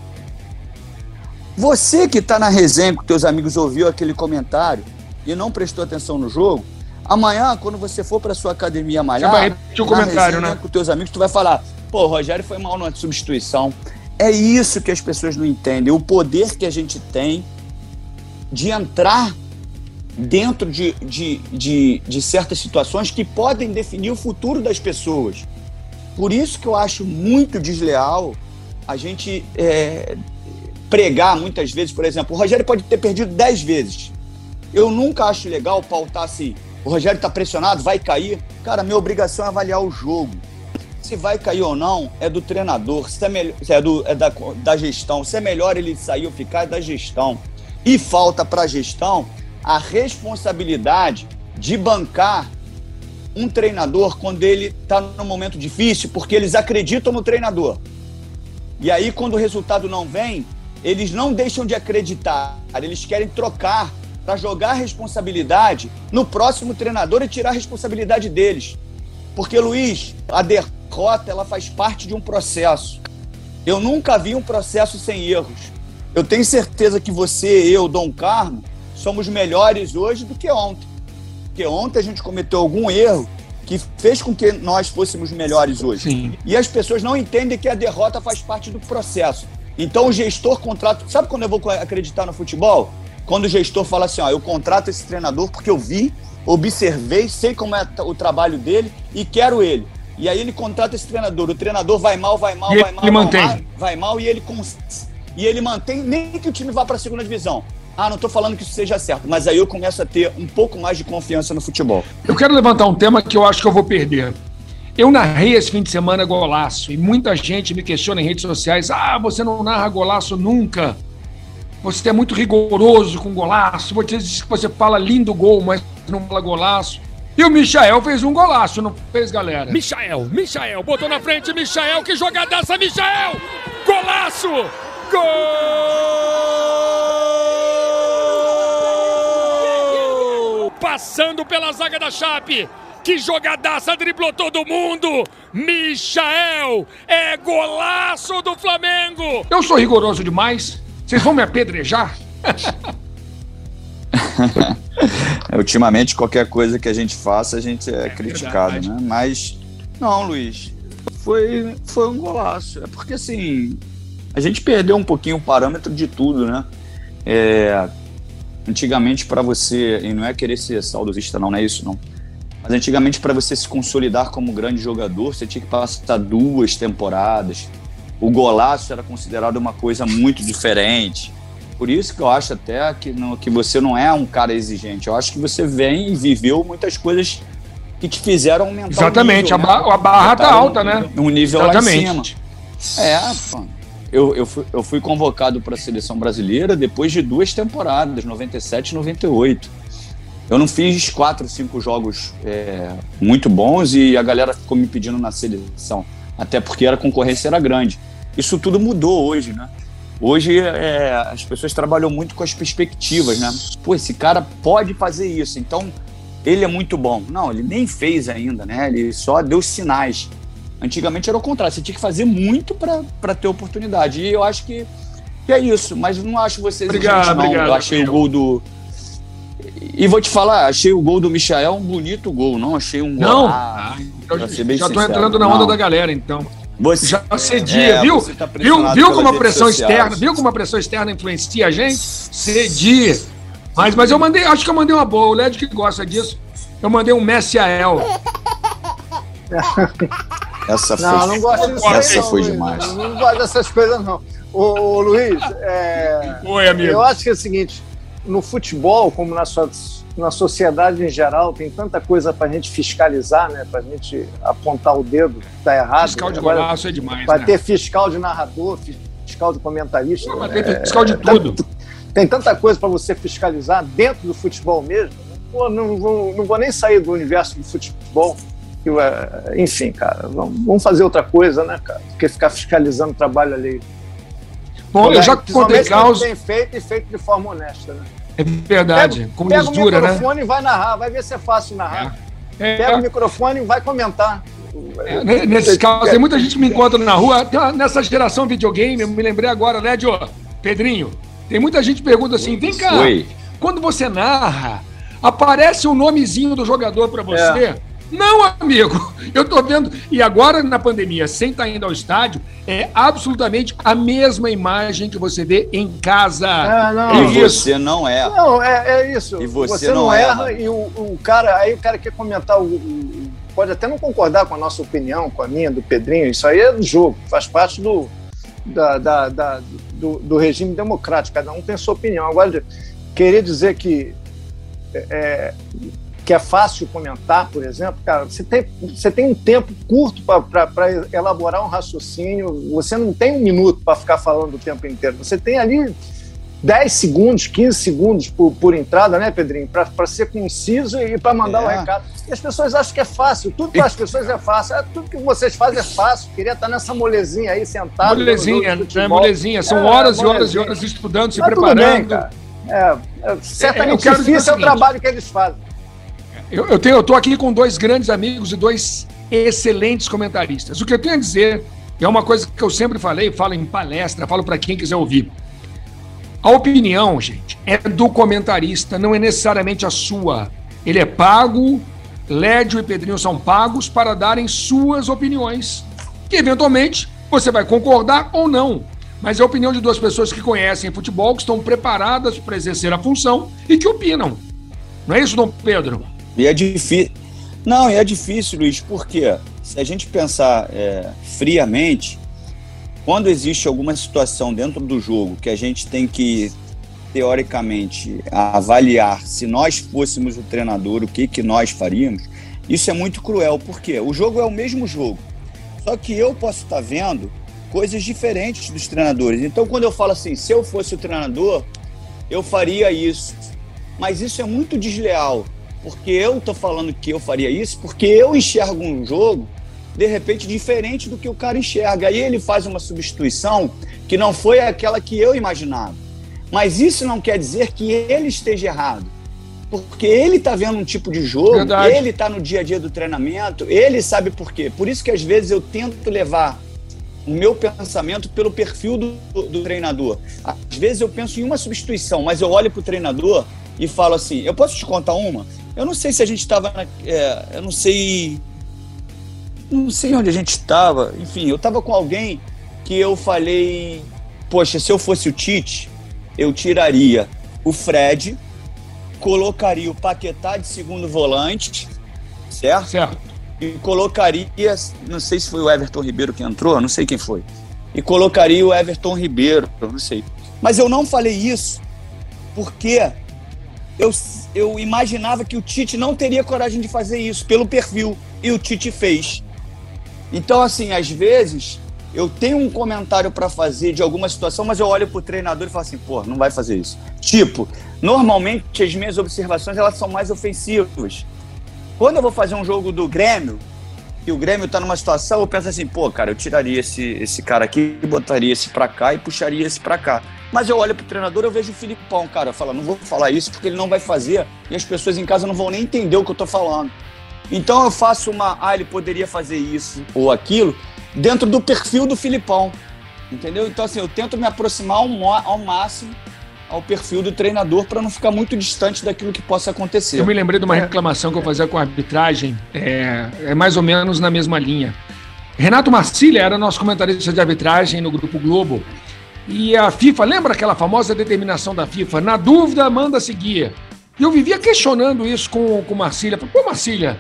Speaker 3: Você que está na resenha com teus amigos ouviu aquele comentário e não prestou atenção no jogo, Amanhã, quando você for para sua academia malhar,
Speaker 1: você vai repetir o comentário, né?
Speaker 3: Com teus amigos, tu vai falar: "Pô, o Rogério foi mal na substituição". É isso que as pessoas não entendem, o poder que a gente tem de entrar dentro de, de, de, de certas situações que podem definir o futuro das pessoas. Por isso que eu acho muito desleal a gente é, pregar muitas vezes, por exemplo, o Rogério pode ter perdido 10 vezes. Eu nunca acho legal pautar assim, o Rogério está pressionado, vai cair. Cara, minha obrigação é avaliar o jogo. Se vai cair ou não, é do treinador, se é, melhor, é, do, é da, da gestão. Se é melhor ele sair ou ficar, é da gestão. E falta para a gestão a responsabilidade de bancar um treinador quando ele está num momento difícil, porque eles acreditam no treinador. E aí, quando o resultado não vem, eles não deixam de acreditar, eles querem trocar para jogar a responsabilidade no próximo treinador e tirar a responsabilidade deles. Porque, Luiz, a derrota ela faz parte de um processo. Eu nunca vi um processo sem erros. Eu tenho certeza que você, eu, Dom Carmo, somos melhores hoje do que ontem. Porque ontem a gente cometeu algum erro que fez com que nós fôssemos melhores hoje.
Speaker 1: Sim.
Speaker 3: E as pessoas não entendem que a derrota faz parte do processo. Então o gestor contrata. Sabe quando eu vou acreditar no futebol? Quando o gestor fala assim, ó, eu contrato esse treinador porque eu vi, observei, sei como é o trabalho dele e quero ele. E aí ele contrata esse treinador. O treinador vai mal, vai mal,
Speaker 1: e
Speaker 3: vai mal,
Speaker 1: ele mantém.
Speaker 3: Mal, vai mal e ele e ele mantém nem que o time vá para a segunda divisão. Ah, não estou falando que isso seja certo, mas aí eu começo a ter um pouco mais de confiança no futebol.
Speaker 1: Eu quero levantar um tema que eu acho que eu vou perder. Eu narrei esse fim de semana golaço e muita gente me questiona em redes sociais: ah, você não narra golaço nunca. Você é muito rigoroso com golaço. Você diz que você fala lindo gol, mas não fala golaço. E o Michael fez um golaço, não fez, galera?
Speaker 5: Michael, Michael, botou na frente, Michael, que jogadaça, Michael! Golaço! Gol! Passando pela zaga da Chape. Que jogadaça, driblou todo mundo! Michael! É golaço do Flamengo!
Speaker 1: Eu sou rigoroso demais. Vocês vão me apedrejar?
Speaker 3: Ultimamente, qualquer coisa que a gente faça, a gente é, é criticado, verdade. né? Mas, não, Luiz, foi, foi um golaço. É porque, assim, a gente perdeu um pouquinho o parâmetro de tudo, né? é, antigamente para você, e não é querer ser saudosista não, não é isso não, mas antigamente para você se consolidar como grande jogador, você tinha que passar duas temporadas, o golaço era considerado uma coisa muito diferente, por isso que eu acho até que, não, que você não é um cara exigente, eu acho que você vem e viveu muitas coisas que te fizeram aumentar
Speaker 1: Exatamente,
Speaker 3: o nível,
Speaker 1: a,
Speaker 3: né?
Speaker 1: a barra tá
Speaker 3: um,
Speaker 1: alta, né?
Speaker 3: Um nível
Speaker 1: Exatamente.
Speaker 3: lá em cima. É, pô. Eu, eu, fui, eu fui convocado para a seleção brasileira depois de duas temporadas, 97 e 98. Eu não fiz quatro, cinco jogos é, muito bons e a galera ficou me pedindo na seleção, até porque a concorrência era grande. Isso tudo mudou hoje, né? Hoje é, as pessoas trabalham muito com as perspectivas, né? Pô, esse cara pode fazer isso, então ele é muito bom. Não, ele nem fez ainda, né? Ele só deu sinais. Antigamente era o contrário, você tinha que fazer muito para ter oportunidade. E eu acho que, que é isso, mas não acho vocês
Speaker 1: Obrigado,
Speaker 3: não.
Speaker 1: obrigado,
Speaker 3: eu achei o gol do. E vou te falar, achei o gol do Michael um bonito gol, não achei um gol.
Speaker 1: Não?
Speaker 3: Ah,
Speaker 1: Já tô
Speaker 3: sincero,
Speaker 1: entrando na onda
Speaker 3: não.
Speaker 1: da galera, então.
Speaker 3: Você,
Speaker 1: Já cedia,
Speaker 3: É,
Speaker 1: viu?
Speaker 3: tá
Speaker 1: viu? Viu como a pressão
Speaker 3: sociais.
Speaker 1: externa, viu como a pressão externa influencia a gente? Cedi. Mas, mas eu mandei, acho que eu mandei uma boa. O Led que gosta disso. Eu mandei um Messiael.
Speaker 3: Essa foi,
Speaker 2: Não, não gosto disso.
Speaker 3: essa
Speaker 2: não,
Speaker 3: foi
Speaker 2: Luiz.
Speaker 3: demais.
Speaker 2: Não, não gosto dessas coisas, não. Ô, ô, Luiz, é,
Speaker 1: Oi, amigo.
Speaker 2: eu acho que é o seguinte: no futebol, como na, sua, na sociedade em geral, tem tanta coisa para a gente fiscalizar, né? Para a gente apontar o dedo que está errado.
Speaker 1: Fiscal de
Speaker 2: Agora,
Speaker 1: golaço é demais,
Speaker 2: Vai
Speaker 1: né?
Speaker 2: ter fiscal de narrador, fiscal de comentarista.
Speaker 1: Vai
Speaker 2: né?
Speaker 1: ter fiscal de tudo.
Speaker 2: Tem tanta coisa para você fiscalizar dentro do futebol mesmo. Pô, não, vou, não vou nem sair do universo do futebol. Eu, é, enfim, cara, vamos, vamos fazer outra coisa, né, cara? Do que ficar fiscalizando o trabalho ali.
Speaker 1: Bom, eu já contei caos.
Speaker 2: bem feito e feito de forma honesta, né?
Speaker 1: É verdade. Com
Speaker 2: pega o
Speaker 1: lisura, né?
Speaker 2: microfone e vai narrar, vai ver se é fácil narrar.
Speaker 1: É,
Speaker 2: Pega o microfone e vai comentar.
Speaker 1: é, né, nesses casos, tem muita gente que me encontra na rua. Nessa geração videogame, eu me lembrei agora, né, Dio? Pedrinho, tem muita gente que pergunta assim: vem cá,
Speaker 3: Oi.
Speaker 1: quando você narra, aparece o nomezinho do jogador pra você?
Speaker 2: É.
Speaker 1: Não, amigo, eu tô vendo. E agora, na pandemia, sem estar indo ao estádio, é absolutamente a mesma imagem que você vê em casa.
Speaker 2: É, não.
Speaker 1: É
Speaker 3: E
Speaker 1: isso.
Speaker 3: você não é.
Speaker 2: Não, é, é isso.
Speaker 3: E você
Speaker 2: não,
Speaker 3: não
Speaker 2: erra
Speaker 3: erra.
Speaker 2: e o, o cara, aí o cara quer comentar, o, o- pode até não concordar com a nossa opinião, com a minha, do Pedrinho, isso aí é do jogo, faz parte do, da, da- da- do, do regime democrático, cada um tem sua opinião. Agora, querer dizer que é, que é fácil comentar, por exemplo, cara, você tem, você tem um tempo curto para elaborar um raciocínio, você não tem um minuto para ficar falando o tempo inteiro, você tem ali 10 segundos, 15 segundos por, por entrada, né, Pedrinho? Para ser conciso e para mandar o
Speaker 3: É.
Speaker 2: recado. E as pessoas acham que é fácil. Tudo para as pessoas é fácil. É, tudo que vocês fazem é fácil. Queria estar nessa molezinha aí, sentado.
Speaker 1: Molezinha, né? Molezinha. São
Speaker 2: É,
Speaker 1: horas e horas e horas estudando, se
Speaker 2: Tá tudo
Speaker 1: preparando.
Speaker 2: bem, cara. É, é, certamente difícil é
Speaker 1: o
Speaker 2: trabalho que eles fazem.
Speaker 1: Eu, eu, tenho, eu tô aqui com dois grandes amigos e dois excelentes comentaristas. O que eu tenho a dizer é uma coisa que eu sempre falei, falo em palestra, falo para quem quiser ouvir. A opinião, gente, é do comentarista, não é necessariamente a sua. Ele é pago, Lédio e Pedrinho são pagos para darem suas opiniões, que eventualmente você vai concordar ou não. Mas é a opinião de duas pessoas que conhecem futebol, que estão preparadas para exercer a função e que opinam. Não é isso, Dom Pedro?
Speaker 3: E é difícil. Não, e é difícil, Luiz, porque se a gente pensar é, friamente, quando existe alguma situação dentro do jogo que a gente tem que, teoricamente, avaliar se nós fôssemos o treinador, o que, que nós faríamos, isso é muito cruel, porque o jogo é o mesmo jogo. Só que eu posso estar vendo coisas diferentes dos treinadores. Então, quando eu falo assim, se eu fosse o treinador, eu faria isso. Mas isso é muito desleal, porque eu tô falando que eu faria isso, porque eu enxergo um jogo de repente diferente do que o cara enxerga. Aí ele faz uma substituição que não foi aquela que eu imaginava. Mas isso não quer dizer que ele esteja errado. Porque ele está vendo um tipo de jogo,
Speaker 1: Verdade.
Speaker 3: ele está no dia a dia do treinamento, ele sabe por quê. Por isso que às vezes eu tento levar o meu pensamento pelo perfil do, do treinador. Às vezes eu penso em uma substituição, mas eu olho para o treinador e falo assim: eu posso te contar uma? Eu não sei se a gente estava. É, eu não sei. Não sei onde a gente estava. Enfim, eu estava com alguém que eu falei: poxa, se eu fosse o Tite, eu tiraria o Fred, colocaria o Paquetá de segundo volante, certo?
Speaker 1: Certo.
Speaker 3: E colocaria, não sei se foi o Everton Ribeiro que entrou, não sei quem foi. E colocaria o Everton Ribeiro, não sei. Mas eu não falei isso porque eu, eu imaginava que o Tite não teria coragem de fazer isso pelo perfil. E o Tite fez. Então, assim, às vezes eu tenho um comentário para fazer de alguma situação, mas eu olho pro treinador e falo assim, pô, não vai fazer isso. Tipo, normalmente as minhas observações elas são mais ofensivas. Quando eu vou fazer um jogo do Grêmio, e o Grêmio tá numa situação, eu penso assim, pô, cara, eu tiraria esse, esse cara aqui, botaria esse pra cá e puxaria esse pra cá. Mas eu olho pro treinador, eu vejo o Filipão, cara, fala, não vou falar isso porque ele não vai fazer e as pessoas em casa não vão nem entender o que eu tô falando. Então eu faço uma, ah, ele poderia fazer isso ou aquilo, dentro do perfil do Filipão. Entendeu? Então, assim, eu tento me aproximar ao, ao máximo ao perfil do treinador para não ficar muito distante daquilo que possa acontecer.
Speaker 1: Eu me lembrei de uma reclamação que eu fazia com a arbitragem, é, é mais ou menos na mesma linha. Renato Marcília era nosso comentarista de arbitragem no Grupo Globo. E a FIFA, lembra aquela famosa determinação da FIFA? Na dúvida, manda seguir. E eu vivia questionando isso com, com Marcília. Pô, Marcília,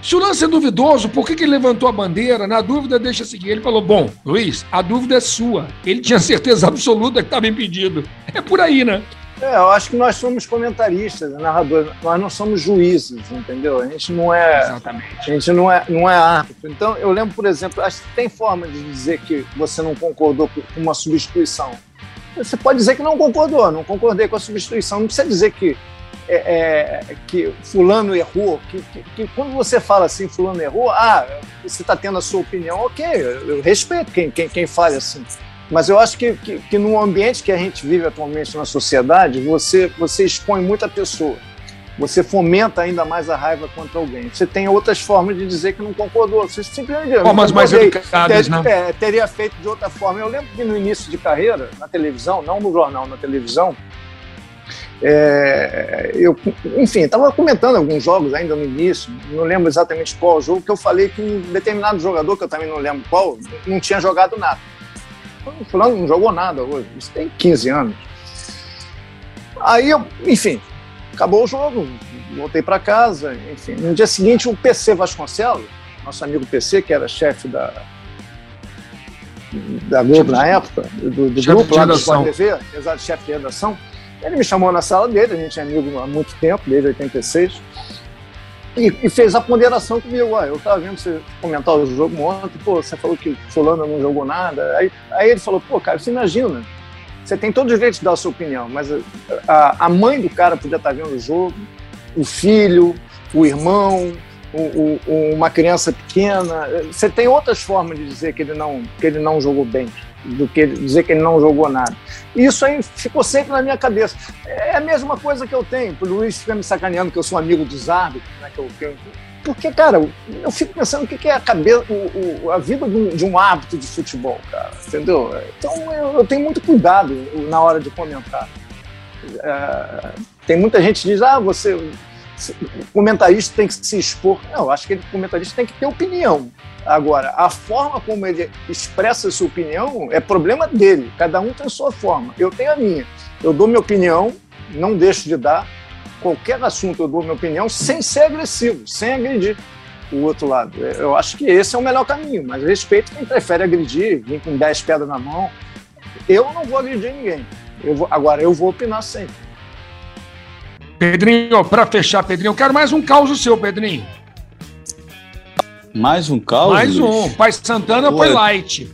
Speaker 1: se o lance é duvidoso, por que, que ele levantou a bandeira? Na dúvida, deixa seguir. Ele falou: Bom, Luiz, a dúvida é sua. Ele tinha certeza absoluta que estava impedido. É por aí, né?
Speaker 2: É, eu acho que nós somos comentaristas, narradores, nós não somos juízes, entendeu? A gente não é. Exatamente. A gente não é, não é árbitro. Então, eu lembro, por exemplo, acho que tem forma de dizer que você não concordou com uma substituição. Você pode dizer que não concordou, não concordei com a substituição. Não precisa dizer que é, é, que fulano errou, que, que, que, quando você fala assim, fulano errou, ah, você está tendo a sua opinião, ok, eu, eu respeito quem, quem, quem fale assim. Mas eu acho que, que, que no ambiente que a gente vive atualmente na sociedade, você, você expõe muita pessoa. Você fomenta ainda mais a raiva contra alguém. Você tem outras formas de dizer que não concordou. Você simplesmente.
Speaker 1: Formas mais educadas,
Speaker 2: ter,
Speaker 1: né?
Speaker 2: É, teria feito de outra forma. Eu lembro que no início de carreira, na televisão, não no jornal, na televisão, é, eu, enfim, estava comentando alguns jogos ainda no início, não lembro exatamente qual jogo, que eu falei que um determinado jogador, que eu também não lembro qual, não tinha jogado nada. Fulano não jogou nada hoje, isso tem 15 anos. Aí eu, enfim, acabou o jogo, voltei para casa, enfim. No dia seguinte, o PC Vasconcelos, nosso amigo PC, que era chefe da, da Globo na época, do, do grupo lá do Sport TV, exato, chefe de redação, ele me chamou na sala dele, a gente é amigo há muito tempo, desde 86, e, e fez a ponderação comigo. Ah, eu estava vendo você comentar o jogo ontem, pô, você falou que fulano não jogou nada. Aí, aí ele falou, pô, cara, você imagina, você tem todo o direito de dar a sua opinião, mas a, a mãe do cara podia estar vendo o jogo, o filho, o irmão, o, o, uma criança pequena. Você tem outras formas de dizer que ele não, que ele não jogou bem do que dizer que ele não jogou nada. Isso aí ficou sempre na minha cabeça. É a mesma coisa que eu tenho. O Luiz fica me sacaneando que eu sou amigo dos árbitros, né? Que eu, que eu, porque, cara, eu fico pensando o que é a, cabeça, o, o, a vida de um, árbitro de futebol, cara, entendeu? Então eu, eu tenho muito cuidado na hora de comentar. É, tem muita gente que diz, ah, você, o comentarista tem que se expor. Não, acho que o comentarista tem que ter opinião. Agora, a forma como ele expressa sua opinião é problema dele. Cada um tem a sua forma. Eu tenho a minha. Eu dou minha opinião, não deixo de dar. Qualquer assunto eu dou minha opinião sem ser agressivo, sem agredir o outro lado. Eu acho que esse é o melhor caminho, mas respeito quem prefere agredir, vir com 10 pedras na mão. Eu não vou agredir ninguém. Eu vou, agora, eu vou opinar sempre.
Speaker 1: Pedrinho, para fechar, Pedrinho, eu quero mais um caos seu, Pedrinho.
Speaker 3: Mais um caos?
Speaker 1: Mais Luiz? um. Pai Santana Pô, foi light.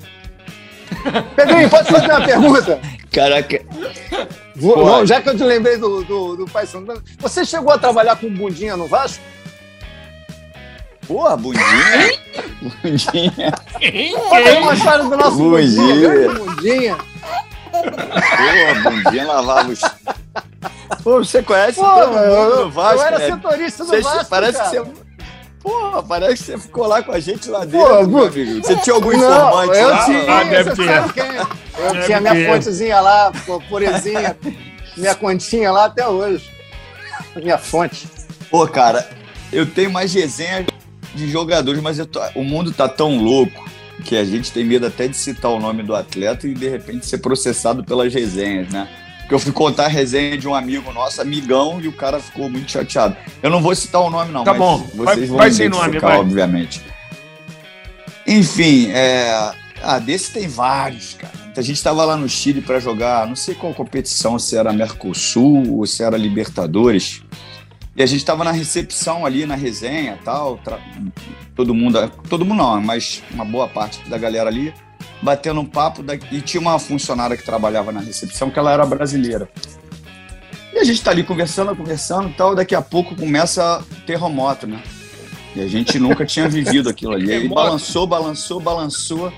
Speaker 2: Pedrinho, pode fazer uma pergunta?
Speaker 3: Caraca.
Speaker 2: Vou, já que eu te lembrei do, do, do Pai Santana, você chegou a trabalhar com Bundinha no Vasco?
Speaker 3: Porra, Bundinha.
Speaker 2: bundinha. Conta uma história do nosso Bundinha. Bundinha.
Speaker 3: Porra, Bundinha lavava os...
Speaker 2: Pô, você conhece Pô, todo mundo do Vasco, Eu era né? setorista do você, Vasco,
Speaker 3: Parece cara. que você Porra, parece que você ficou lá com a gente lá dentro, Pô, meu amigo. Você tinha algum informante
Speaker 2: eu
Speaker 3: lá?
Speaker 2: Tinha, ah, deve ter. Eu deve tinha minha fontezinha lá, purezinha, minha continha lá até hoje. Minha fonte.
Speaker 3: Pô, cara, eu tenho mais resenhas de jogadores, mas tô, o mundo tá tão louco que a gente tem medo até de citar o nome do atleta e de repente ser processado pelas resenhas, né? Porque eu fui contar a resenha de um amigo nosso, amigão, e o cara ficou muito chateado. Eu não vou citar o nome, não.
Speaker 1: Tá bom. Vocês vai, vão vai sem nome, vai.
Speaker 3: obviamente. Enfim, é... ah, desse tem vários, cara. A gente estava lá no Chile para jogar, não sei qual competição, se era Mercosul ou se era Libertadores. E a gente estava na recepção ali, na resenha tal. Tra... Todo mundo, todo mundo não, mas uma boa parte da galera ali, batendo um papo. Da... E tinha uma funcionária que trabalhava na recepção que ela era brasileira. E a gente está ali conversando, conversando tal. Daqui a pouco começa terremoto, né? E a gente nunca tinha vivido aquilo ali. Aí balançou, balançou, balançou.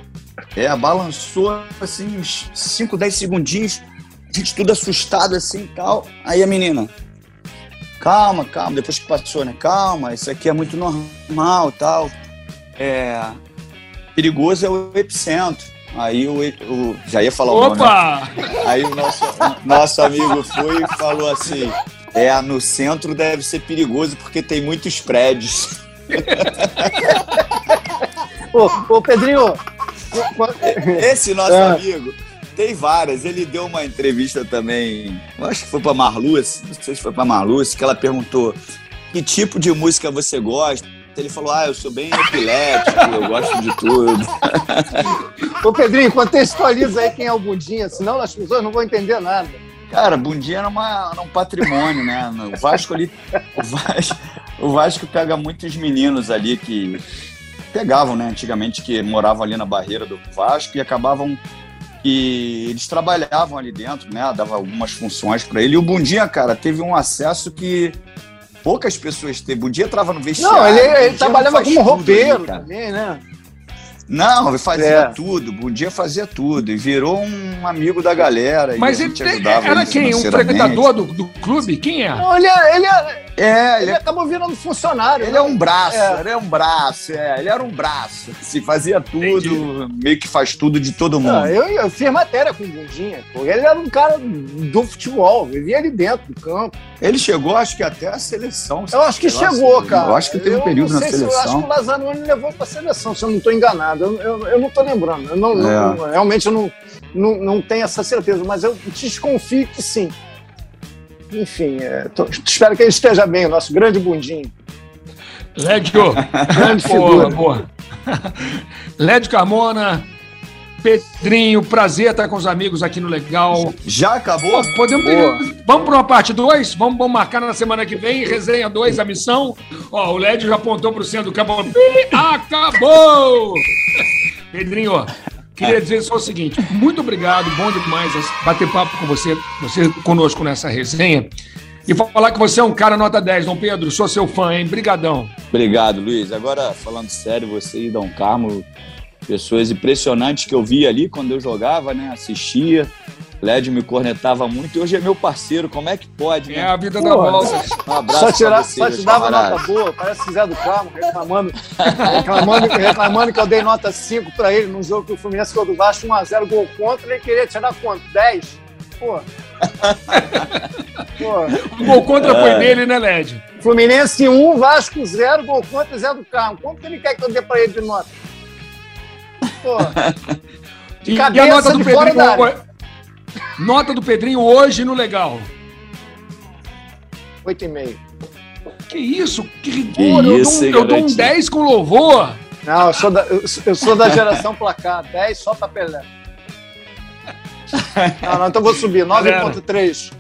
Speaker 3: É, balançou assim, uns 5, 10 segundinhos. A gente tudo assustado assim e tal. Aí a menina, calma, calma, depois que passou, né? Calma, isso aqui é muito normal tal. É, perigoso é o epicentro. Aí o, o já ia falar
Speaker 1: Opa!
Speaker 3: o nome. Né? Aí o nosso, nosso amigo foi e falou assim: é, no centro deve ser perigoso porque tem muitos prédios.
Speaker 2: ô, ô, Pedrinho!
Speaker 3: Esse nosso é. amigo tem várias. Ele deu uma entrevista também, acho que foi para Marluce, não sei se foi para Marluce, que ela perguntou que tipo de música você gosta. Ele falou: Ah, eu sou bem epilético, eu gosto de tudo.
Speaker 2: Ô, Pedrinho, contextualiza aí quem é o Bundinha, senão as pessoas não vão entender nada.
Speaker 3: Cara, Bundinha era, uma, era um patrimônio, né? O Vasco ali. O Vasco, o Vasco pega muitos meninos ali que pegavam, né? Antigamente, que moravam ali na barreira do Vasco e acabavam e eles trabalhavam ali dentro, né? Dava algumas funções para ele. E o Bundinha, cara, teve um acesso que poucas pessoas teve. Bundinha trava no vestiário.
Speaker 2: Não, ele, ele trabalhava como roupeiro também, né?
Speaker 3: Não, ele fazia é. tudo, Bom dia fazia tudo, e virou um amigo da galera.
Speaker 1: Mas ele era quem? Um frequentador do, do clube? Quem é?
Speaker 2: Não, ele, é, ele, é, é, ele, ele acabou virando funcionário.
Speaker 3: Ele né? é um braço, é. ele é um braço, é, ele era um braço. Se fazia tudo, Entendi. meio que faz tudo de todo mundo. Não,
Speaker 2: eu, eu fiz matéria com o Bundinha, pô. Ele era um cara do futebol, vivia ali dentro do campo.
Speaker 3: Ele chegou, acho que até a seleção.
Speaker 2: Eu acho que chegou, assim, cara.
Speaker 3: Eu acho que teve um período na seleção. Se, eu
Speaker 2: acho que o Lazarone levou pra seleção, se eu não estou enganado. Eu, eu, eu, não estou lembrando. Eu não, é. não, realmente eu não, não, não tenho essa certeza, mas eu desconfio que sim. Enfim, é, tô, espero que ele esteja bem, o nosso grande bundinho.
Speaker 1: Lédio, grande figura. Boa, Lédio Carmona, Pedrinho, prazer estar com os amigos aqui no Legal.
Speaker 3: Já acabou?
Speaker 1: podemos Vamos para uma parte 2? Vamos, vamos, marcar na semana que vem, resenha 2, a missão. Ó, o Lédio já apontou para o centro do campo. Acabou! Pedrinho, Queria dizer só o seguinte: muito obrigado, bom demais bater papo com você, você conosco nessa resenha. E falar que você é um cara nota 10, Dom Pedro, sou seu fã, hein? Brigadão.
Speaker 3: Obrigado, Luiz. Agora, falando sério, você e Dom Carmo, pessoas impressionantes que eu vi ali quando eu jogava, né? Assistia. Led me cornetava muito e hoje é meu parceiro. Como é que pode?
Speaker 1: Né? É a vida Pô, da volta.
Speaker 2: Um abraço só, tirar, você, só te dava nota boa, parece Zé do Carmo, reclamando, reclamando, reclamando que eu dei nota 5 pra ele num jogo que o Fluminense ficou do Vasco 1x0, gol contra, ele queria tirar quanto? 10? Pô.
Speaker 1: Pô. O gol contra é. foi dele, né, Led?
Speaker 2: Fluminense 1, Vasco 0, gol contra Zé do Carmo. Quanto que ele quer que eu dê pra ele de nota? Pô.
Speaker 1: De e, cabeça, e a nota do Pedrinho, Nota do Pedrinho hoje no Legal.
Speaker 2: 8,5.
Speaker 1: Que isso? Que rigor! Que eu, isso, dou, um, eu dou um 10 com louvor.
Speaker 2: Não, eu sou da, eu, sou da geração placar. 10 só pra Pelé. Não, não, então vou subir. 9,3.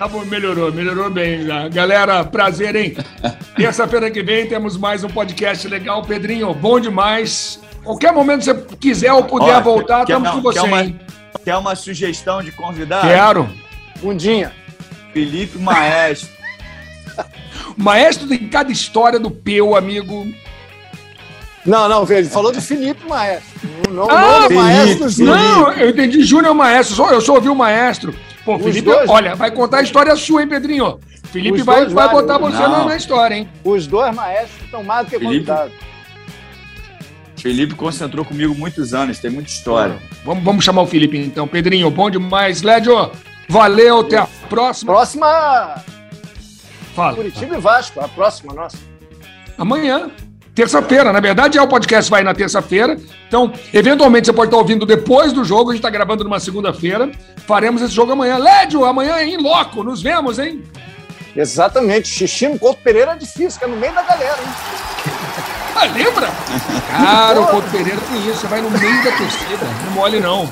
Speaker 1: Tá bom, melhorou, melhorou bem já. Galera, prazer, hein? Terça-feira que vem temos mais um podcast legal. Pedrinho, bom demais. Qualquer momento você quiser ou puder Ó, voltar, estamos com você,
Speaker 3: uma,
Speaker 1: hein?
Speaker 3: Quer uma sugestão de convidado?
Speaker 1: Quero.
Speaker 2: Bundinha.
Speaker 3: Felipe Maestro.
Speaker 1: Maestro tem cada história do Peu, amigo.
Speaker 2: Não, não, ele falou do Felipe Maestro. Não, ah,
Speaker 1: não Maestro Não, eu entendi Júnior Maestro. Eu só ouvi o Maestro. Pô, Os Felipe, dois... olha, vai contar a história sua, hein, Pedrinho? Felipe vai, vai botar você na, na, história, hein?
Speaker 2: Os dois maestros estão mais do que Felipe... convidados.
Speaker 3: Felipe concentrou comigo muitos anos, tem muita história.
Speaker 1: Vamos, vamos chamar o Felipe então. Pedrinho, bom demais. Lédio, valeu, até a próxima.
Speaker 2: Próxima. Fala. Curitiba e Vasco, a próxima nossa.
Speaker 1: Amanhã. Terça-feira. Na verdade, é o podcast vai na terça-feira. Então, eventualmente você pode estar ouvindo depois do jogo. A gente está gravando numa segunda-feira. Faremos esse jogo amanhã. Lédio, amanhã é em loco. Nos vemos, hein?
Speaker 2: Exatamente. Xixi no Couto Pereira é difícil, fica no meio da galera, hein?
Speaker 1: Ah, lembra? Cara, o Couto Pereira tem isso. Você vai no meio da torcida. Não mole, não.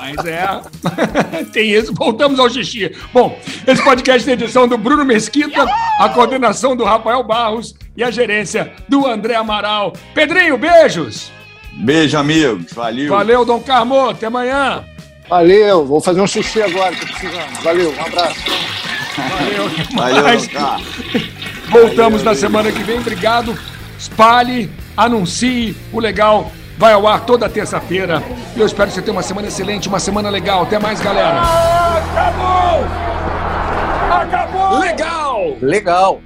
Speaker 1: Mas é. tem isso. Voltamos ao xixi. Bom, esse podcast tem edição do Bruno Mesquita, a coordenação do Rafael Barros e a gerência do André Amaral. Pedrinho, beijos!
Speaker 3: Beijo, amigos. Valeu.
Speaker 1: Valeu, Dom Carmo. Até amanhã.
Speaker 2: Valeu. Vou fazer um xixi agora, tô precisando. Valeu, um abraço.
Speaker 1: Valeu, Valeu Voltamos Valeu, na semana que vem. Obrigado. Espalhe, anuncie o legal. Vai ao ar toda terça-feira. Eu espero que você tenha uma semana excelente, uma semana legal. Até mais, galera.
Speaker 5: Acabou! Acabou!
Speaker 1: Legal!
Speaker 2: Legal!